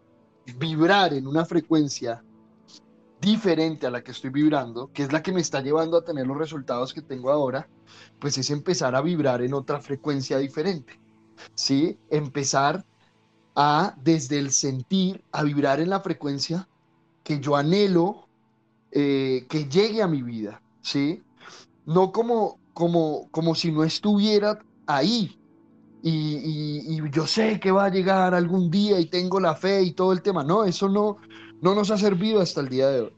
vibrar en una frecuencia diferente a la que estoy vibrando, que es la que me está llevando a tener los resultados que tengo ahora, pues es empezar a vibrar en otra frecuencia diferente. ¿Sí? Empezar a, desde el sentir, a vibrar en la frecuencia que yo anhelo eh, que llegue a mi vida. ¿Sí? No como, como, como si no estuviera ahí. Y, yo sé que va a llegar algún día y tengo la fe y todo el tema. No, eso no, no nos ha servido hasta el día de hoy,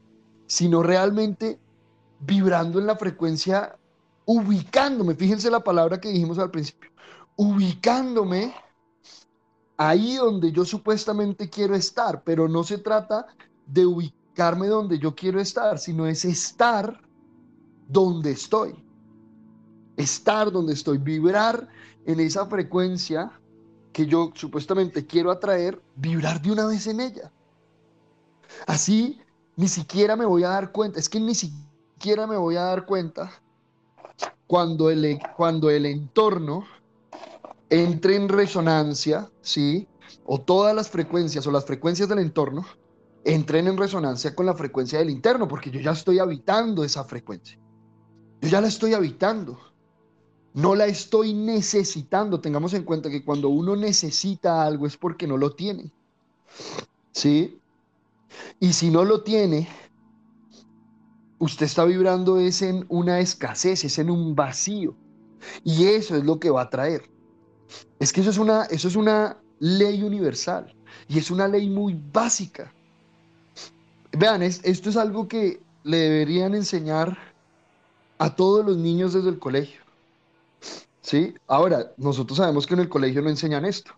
sino realmente vibrando en la frecuencia, ubicándome, fíjense la palabra que dijimos al principio, ubicándome ahí donde yo supuestamente quiero estar, pero no se trata de ubicarme donde yo quiero estar, sino es estar donde estoy. Estar donde estoy, vibrar en esa frecuencia que yo supuestamente quiero atraer, vibrar de una vez en ella. Así ni siquiera me voy a dar cuenta, es que ni siquiera me voy a dar cuenta cuando el, cuando el entorno entre en resonancia, ¿sí? O todas las frecuencias o las frecuencias del entorno entren en resonancia con la frecuencia del interno, porque yo ya estoy habitando esa frecuencia. Yo ya la estoy habitando. No la estoy necesitando. Tengamos en cuenta que cuando uno necesita algo es porque no lo tiene. ¿Sí? Y si no lo tiene, usted está vibrando es en una escasez, es en un vacío. Y eso es lo que va a traer. Es que eso es una, eso es una ley universal y es una ley muy básica. Vean, esto es algo que le deberían enseñar a todos los niños desde el colegio. ¿Sí? Ahora, nosotros sabemos que en el colegio no enseñan esto.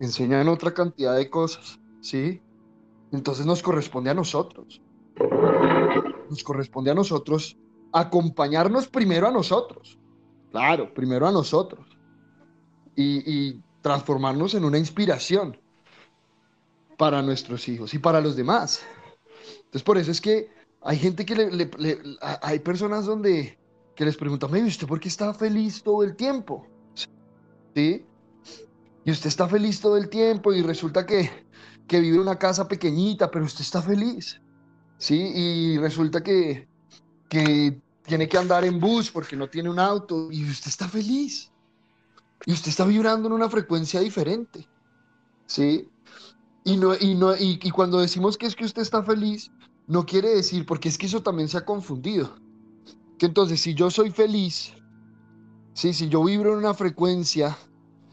Enseñan otra cantidad de cosas, ¿sí? Entonces nos corresponde a nosotros. Nos corresponde a nosotros acompañarnos primero a nosotros. Claro, primero a nosotros. Y, transformarnos en una inspiración para nuestros hijos y para los demás. Entonces, por eso es que hay gente que le, hay personas donde que les preguntan, ¿usted por qué está feliz todo el tiempo? ¿Sí? Y usted está feliz todo el tiempo y resulta que que vive en una casa pequeñita, pero usted está feliz, ¿sí? Y resulta que, que tiene que andar en bus porque no tiene un auto y usted está feliz. Y usted está vibrando en una frecuencia diferente, ¿sí? Y, no, y, no, y, cuando decimos que es que usted está feliz, no quiere decir, porque es que eso también se ha confundido. Entonces, si yo soy feliz, ¿sí? si yo vibro en una frecuencia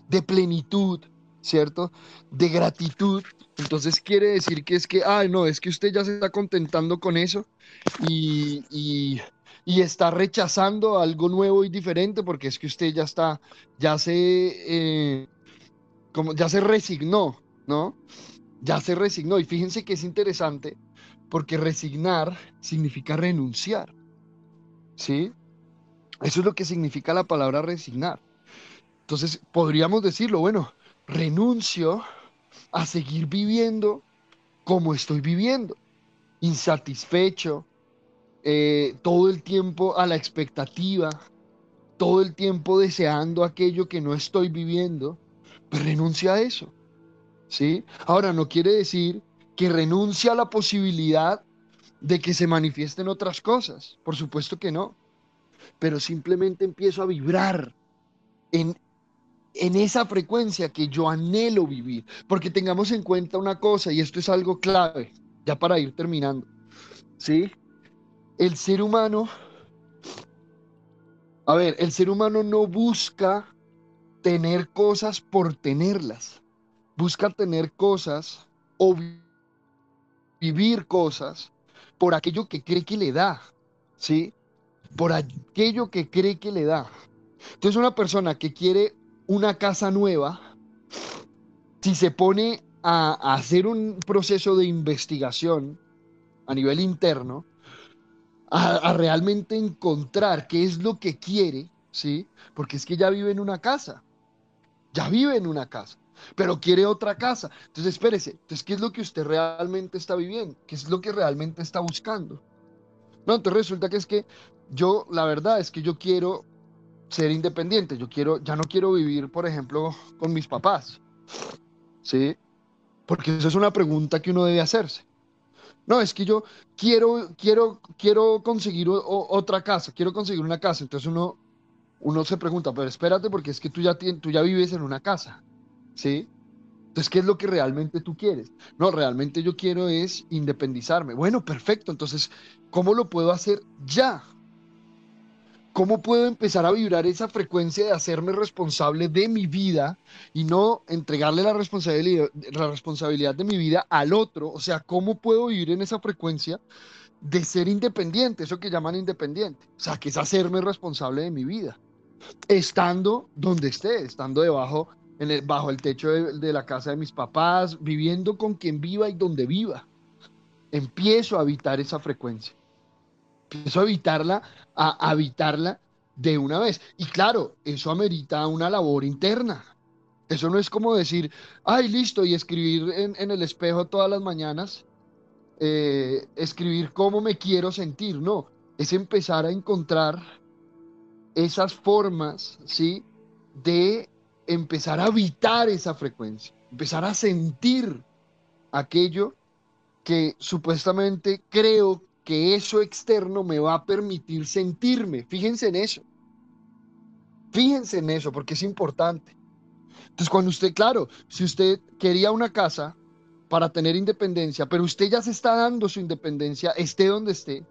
de plenitud, ¿cierto? De gratitud, entonces quiere decir que es que, ay, no, es que usted ya se está contentando con eso y, y, y está rechazando algo nuevo y diferente porque es que usted ya está, ya se, eh, como, ya se resignó, ¿no? Ya se resignó. Y fíjense que es interesante porque resignar significa renunciar, ¿sí? Eso es lo que significa la palabra resignar. Entonces, podríamos decirlo, bueno, renuncio a seguir viviendo como estoy viviendo, insatisfecho, eh, todo el tiempo a la expectativa, todo el tiempo deseando aquello que no estoy viviendo, pues renuncia a eso. ¿Sí? Ahora, no quiere decir que renuncia a la posibilidad de que se manifiesten otras cosas. Por supuesto que no. Pero simplemente empiezo a vibrar en, en esa frecuencia que yo anhelo vivir. Porque tengamos en cuenta una cosa, y esto es algo clave, ya para ir terminando. ¿Sí? el ser humano, a ver, el ser humano no busca tener cosas por tenerlas, busca tener cosas o vivir cosas por aquello que cree que le da, ¿sí? Por aquello que cree que le da. Entonces una persona que quiere una casa nueva, si se pone a, hacer un proceso de investigación a nivel interno, a, realmente encontrar qué es lo que quiere, ¿sí? Porque es que ya vive en una casa, ya vive en una casa, pero quiere otra casa. Entonces, espérese, entonces, ¿qué es lo que usted realmente está viviendo? ¿Qué es lo que realmente está buscando? No, entonces resulta que es que yo, la verdad es que yo quiero ser independiente, yo quiero, ya no quiero vivir, por ejemplo, con mis papás, ¿sí? Porque eso es una pregunta que uno debe hacerse. No, es que yo quiero, quiero, quiero conseguir otra casa, quiero conseguir una casa. Entonces uno, uno se pregunta, pero espérate, porque es que tú ya, tú ya vives en una casa, ¿sí? Entonces, ¿qué es lo que realmente tú quieres? No, realmente yo quiero es independizarme. Bueno, perfecto. Entonces, ¿cómo lo puedo hacer ya? ¿Cómo puedo empezar a vibrar esa frecuencia de hacerme responsable de mi vida y no entregarle la responsabilidad, la responsabilidad de mi vida al otro? O sea, ¿cómo puedo vivir en esa frecuencia de ser independiente? Eso que llaman independiente. O sea, que es hacerme responsable de mi vida. Estando donde esté, estando debajo, bajo el techo de, la casa de mis papás, viviendo con quien viva y donde viva. Empiezo a habitar esa frecuencia empiezo a evitarla, a habitarla de una vez. Y claro, eso amerita una labor interna. Eso no es como decir, ay, listo, y escribir en, el espejo todas las mañanas, eh, escribir cómo me quiero sentir. No, es empezar a encontrar esas formas, ¿sí? De empezar a habitar esa frecuencia, empezar a sentir aquello que supuestamente creo que eso externo me va a permitir sentirme. Fíjense en eso. Fíjense en eso, porque es importante. Entonces, cuando usted, claro, si usted quería una casa para tener independencia, pero usted ya se está dando su independencia, esté donde esté,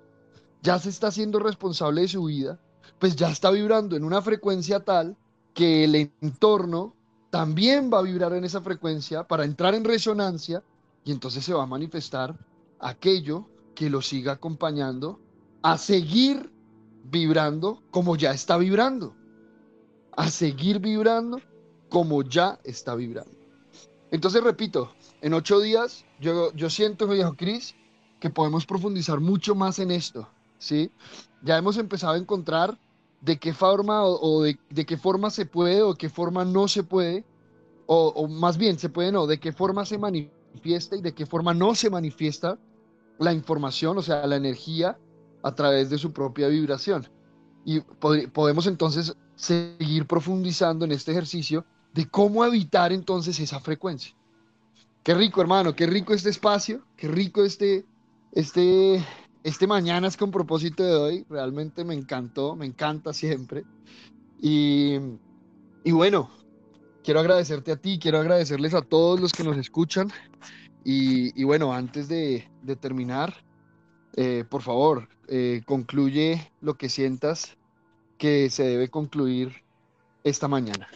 ya se está haciendo responsable de su vida, pues ya está vibrando en una frecuencia tal que el entorno también va a vibrar en esa frecuencia para entrar en resonancia y entonces se va a manifestar aquello que lo siga acompañando a seguir vibrando como ya está vibrando. A seguir vibrando como ya está vibrando. Entonces, repito, en ocho días yo, yo siento, viejo Cris, que podemos profundizar mucho más en esto. ¿sí? Ya hemos empezado a encontrar de qué forma o, de, qué forma se puede o qué forma no se puede, o, más bien se puede no, de qué forma se manifiesta y de qué forma no se manifiesta la información, o sea, la energía a través de su propia vibración. Y podemos entonces seguir profundizando en este ejercicio de cómo evitar entonces esa frecuencia. Qué rico, hermano, qué rico este espacio, qué rico este, este, este Mañanas con propósito de hoy. Realmente me encantó, me encanta siempre. Y, y bueno, quiero agradecerte a ti, quiero agradecerles a todos los que nos escuchan Y, bueno, antes de, terminar, eh, por favor, eh, concluye lo que sientas que se debe concluir esta mañana.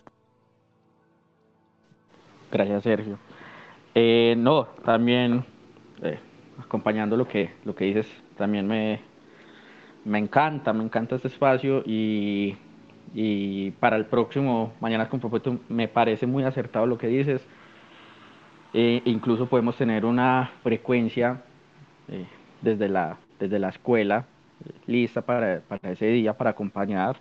Gracias, Sergio. Eh, no, también acompañando lo que, lo que dices, también me, me encanta, me encanta este espacio y, para el próximo Mañana con Propósito me parece muy acertado lo que dices. Eh, incluso podemos tener una frecuencia eh, desde, la, desde la escuela lista para, ese día, para acompañar,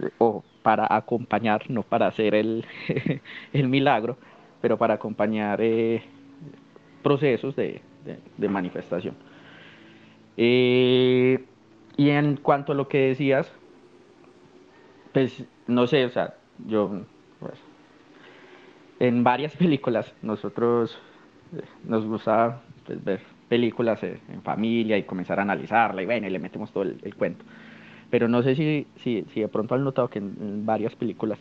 eh, o para acompañar, no para hacer el, el milagro, pero para acompañar procesos de, de, manifestación. Y en cuanto a lo que decías, pues no sé, o sea, yo pues, en varias películas nosotros eh, nos gusta pues, ver películas eh, en familia y comenzar a analizarla y bueno, y le metemos todo el, cuento. Pero no sé si, si, si, de pronto han notado que en, varias películas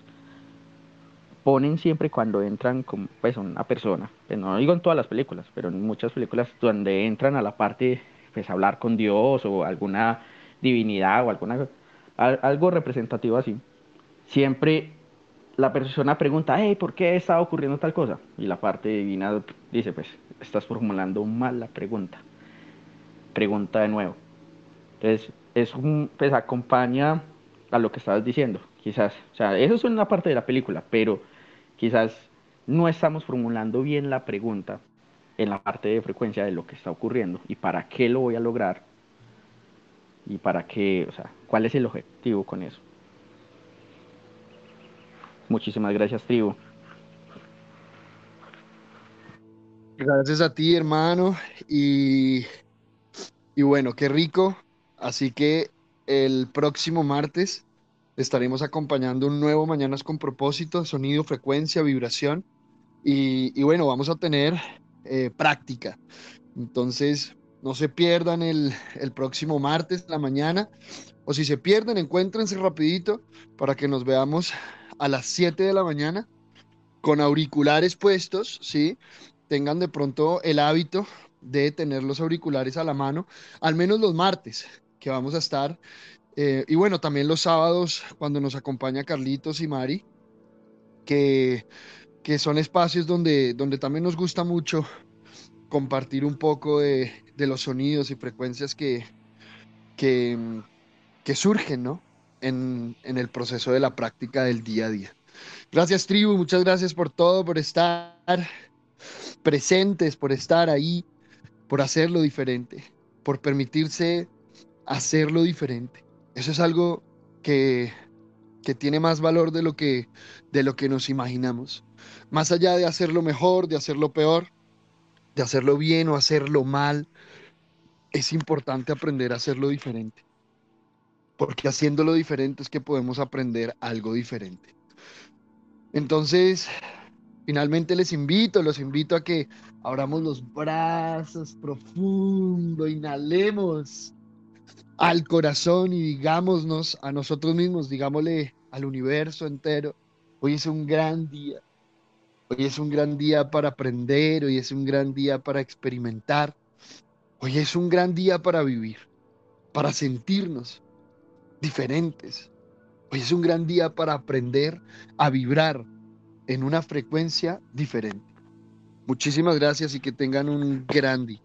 ponen siempre cuando entran con pues una persona, pues, no digo en todas las películas, pero en muchas películas donde entran a la parte pues hablar con Dios o alguna divinidad o alguna algo representativo así, siempre la persona pregunta, hey, ¿por qué está ocurriendo tal cosa? Y la parte divina dice, pues, estás formulando mal la pregunta. Pregunta de nuevo. Entonces, es un, pues acompaña a lo que estabas diciendo, quizás. O sea, eso es una parte de la película, pero quizás no estamos formulando bien la pregunta en la parte de frecuencia de lo que está ocurriendo y para qué lo voy a lograr y para qué, o sea, cuál es el objetivo con eso. Muchísimas gracias, tribu. Gracias a ti, hermano. Y, y bueno, qué rico. Así que el próximo martes estaremos acompañando un nuevo Mañanas con propósito, sonido, frecuencia, vibración. Y, bueno, vamos a tener eh, práctica. Entonces, no se pierdan el, el próximo martes, la mañana. O si se pierden, encuéntrense rapidito para que nos veamos a las 7 de la mañana con auriculares puestos, ¿sí? Tengan de pronto el hábito de tener los auriculares a la mano, al menos los martes, que vamos a estar. Eh, y bueno, también los sábados, cuando nos acompaña Carlitos y Mari, que, que son espacios donde, donde también nos gusta mucho compartir un poco de, de los sonidos y frecuencias que, que, que surgen, ¿no? en, el proceso de la práctica del día a día. Gracias, tribu, muchas gracias por todo, por estar presentes, por estar ahí, por hacerlo diferente, por permitirse hacerlo diferente. Eso es algo que, que tiene más valor de lo que, de lo que nos imaginamos. Más allá de hacerlo mejor, de hacerlo peor, de hacerlo bien o hacerlo mal, es importante aprender a hacerlo diferente porque haciéndolo diferente es que podemos aprender algo diferente. Entonces, finalmente les invito, los invito a que abramos los brazos profundo, inhalemos al corazón y digámonos a nosotros mismos, digámosle al universo entero, hoy es un gran día. Hoy es un gran día para aprender, hoy es un gran día para experimentar, hoy es un gran día para vivir, para sentirnos, diferentes. Hoy es un gran día para aprender a vibrar en una frecuencia diferente. Muchísimas gracias y que tengan un gran día.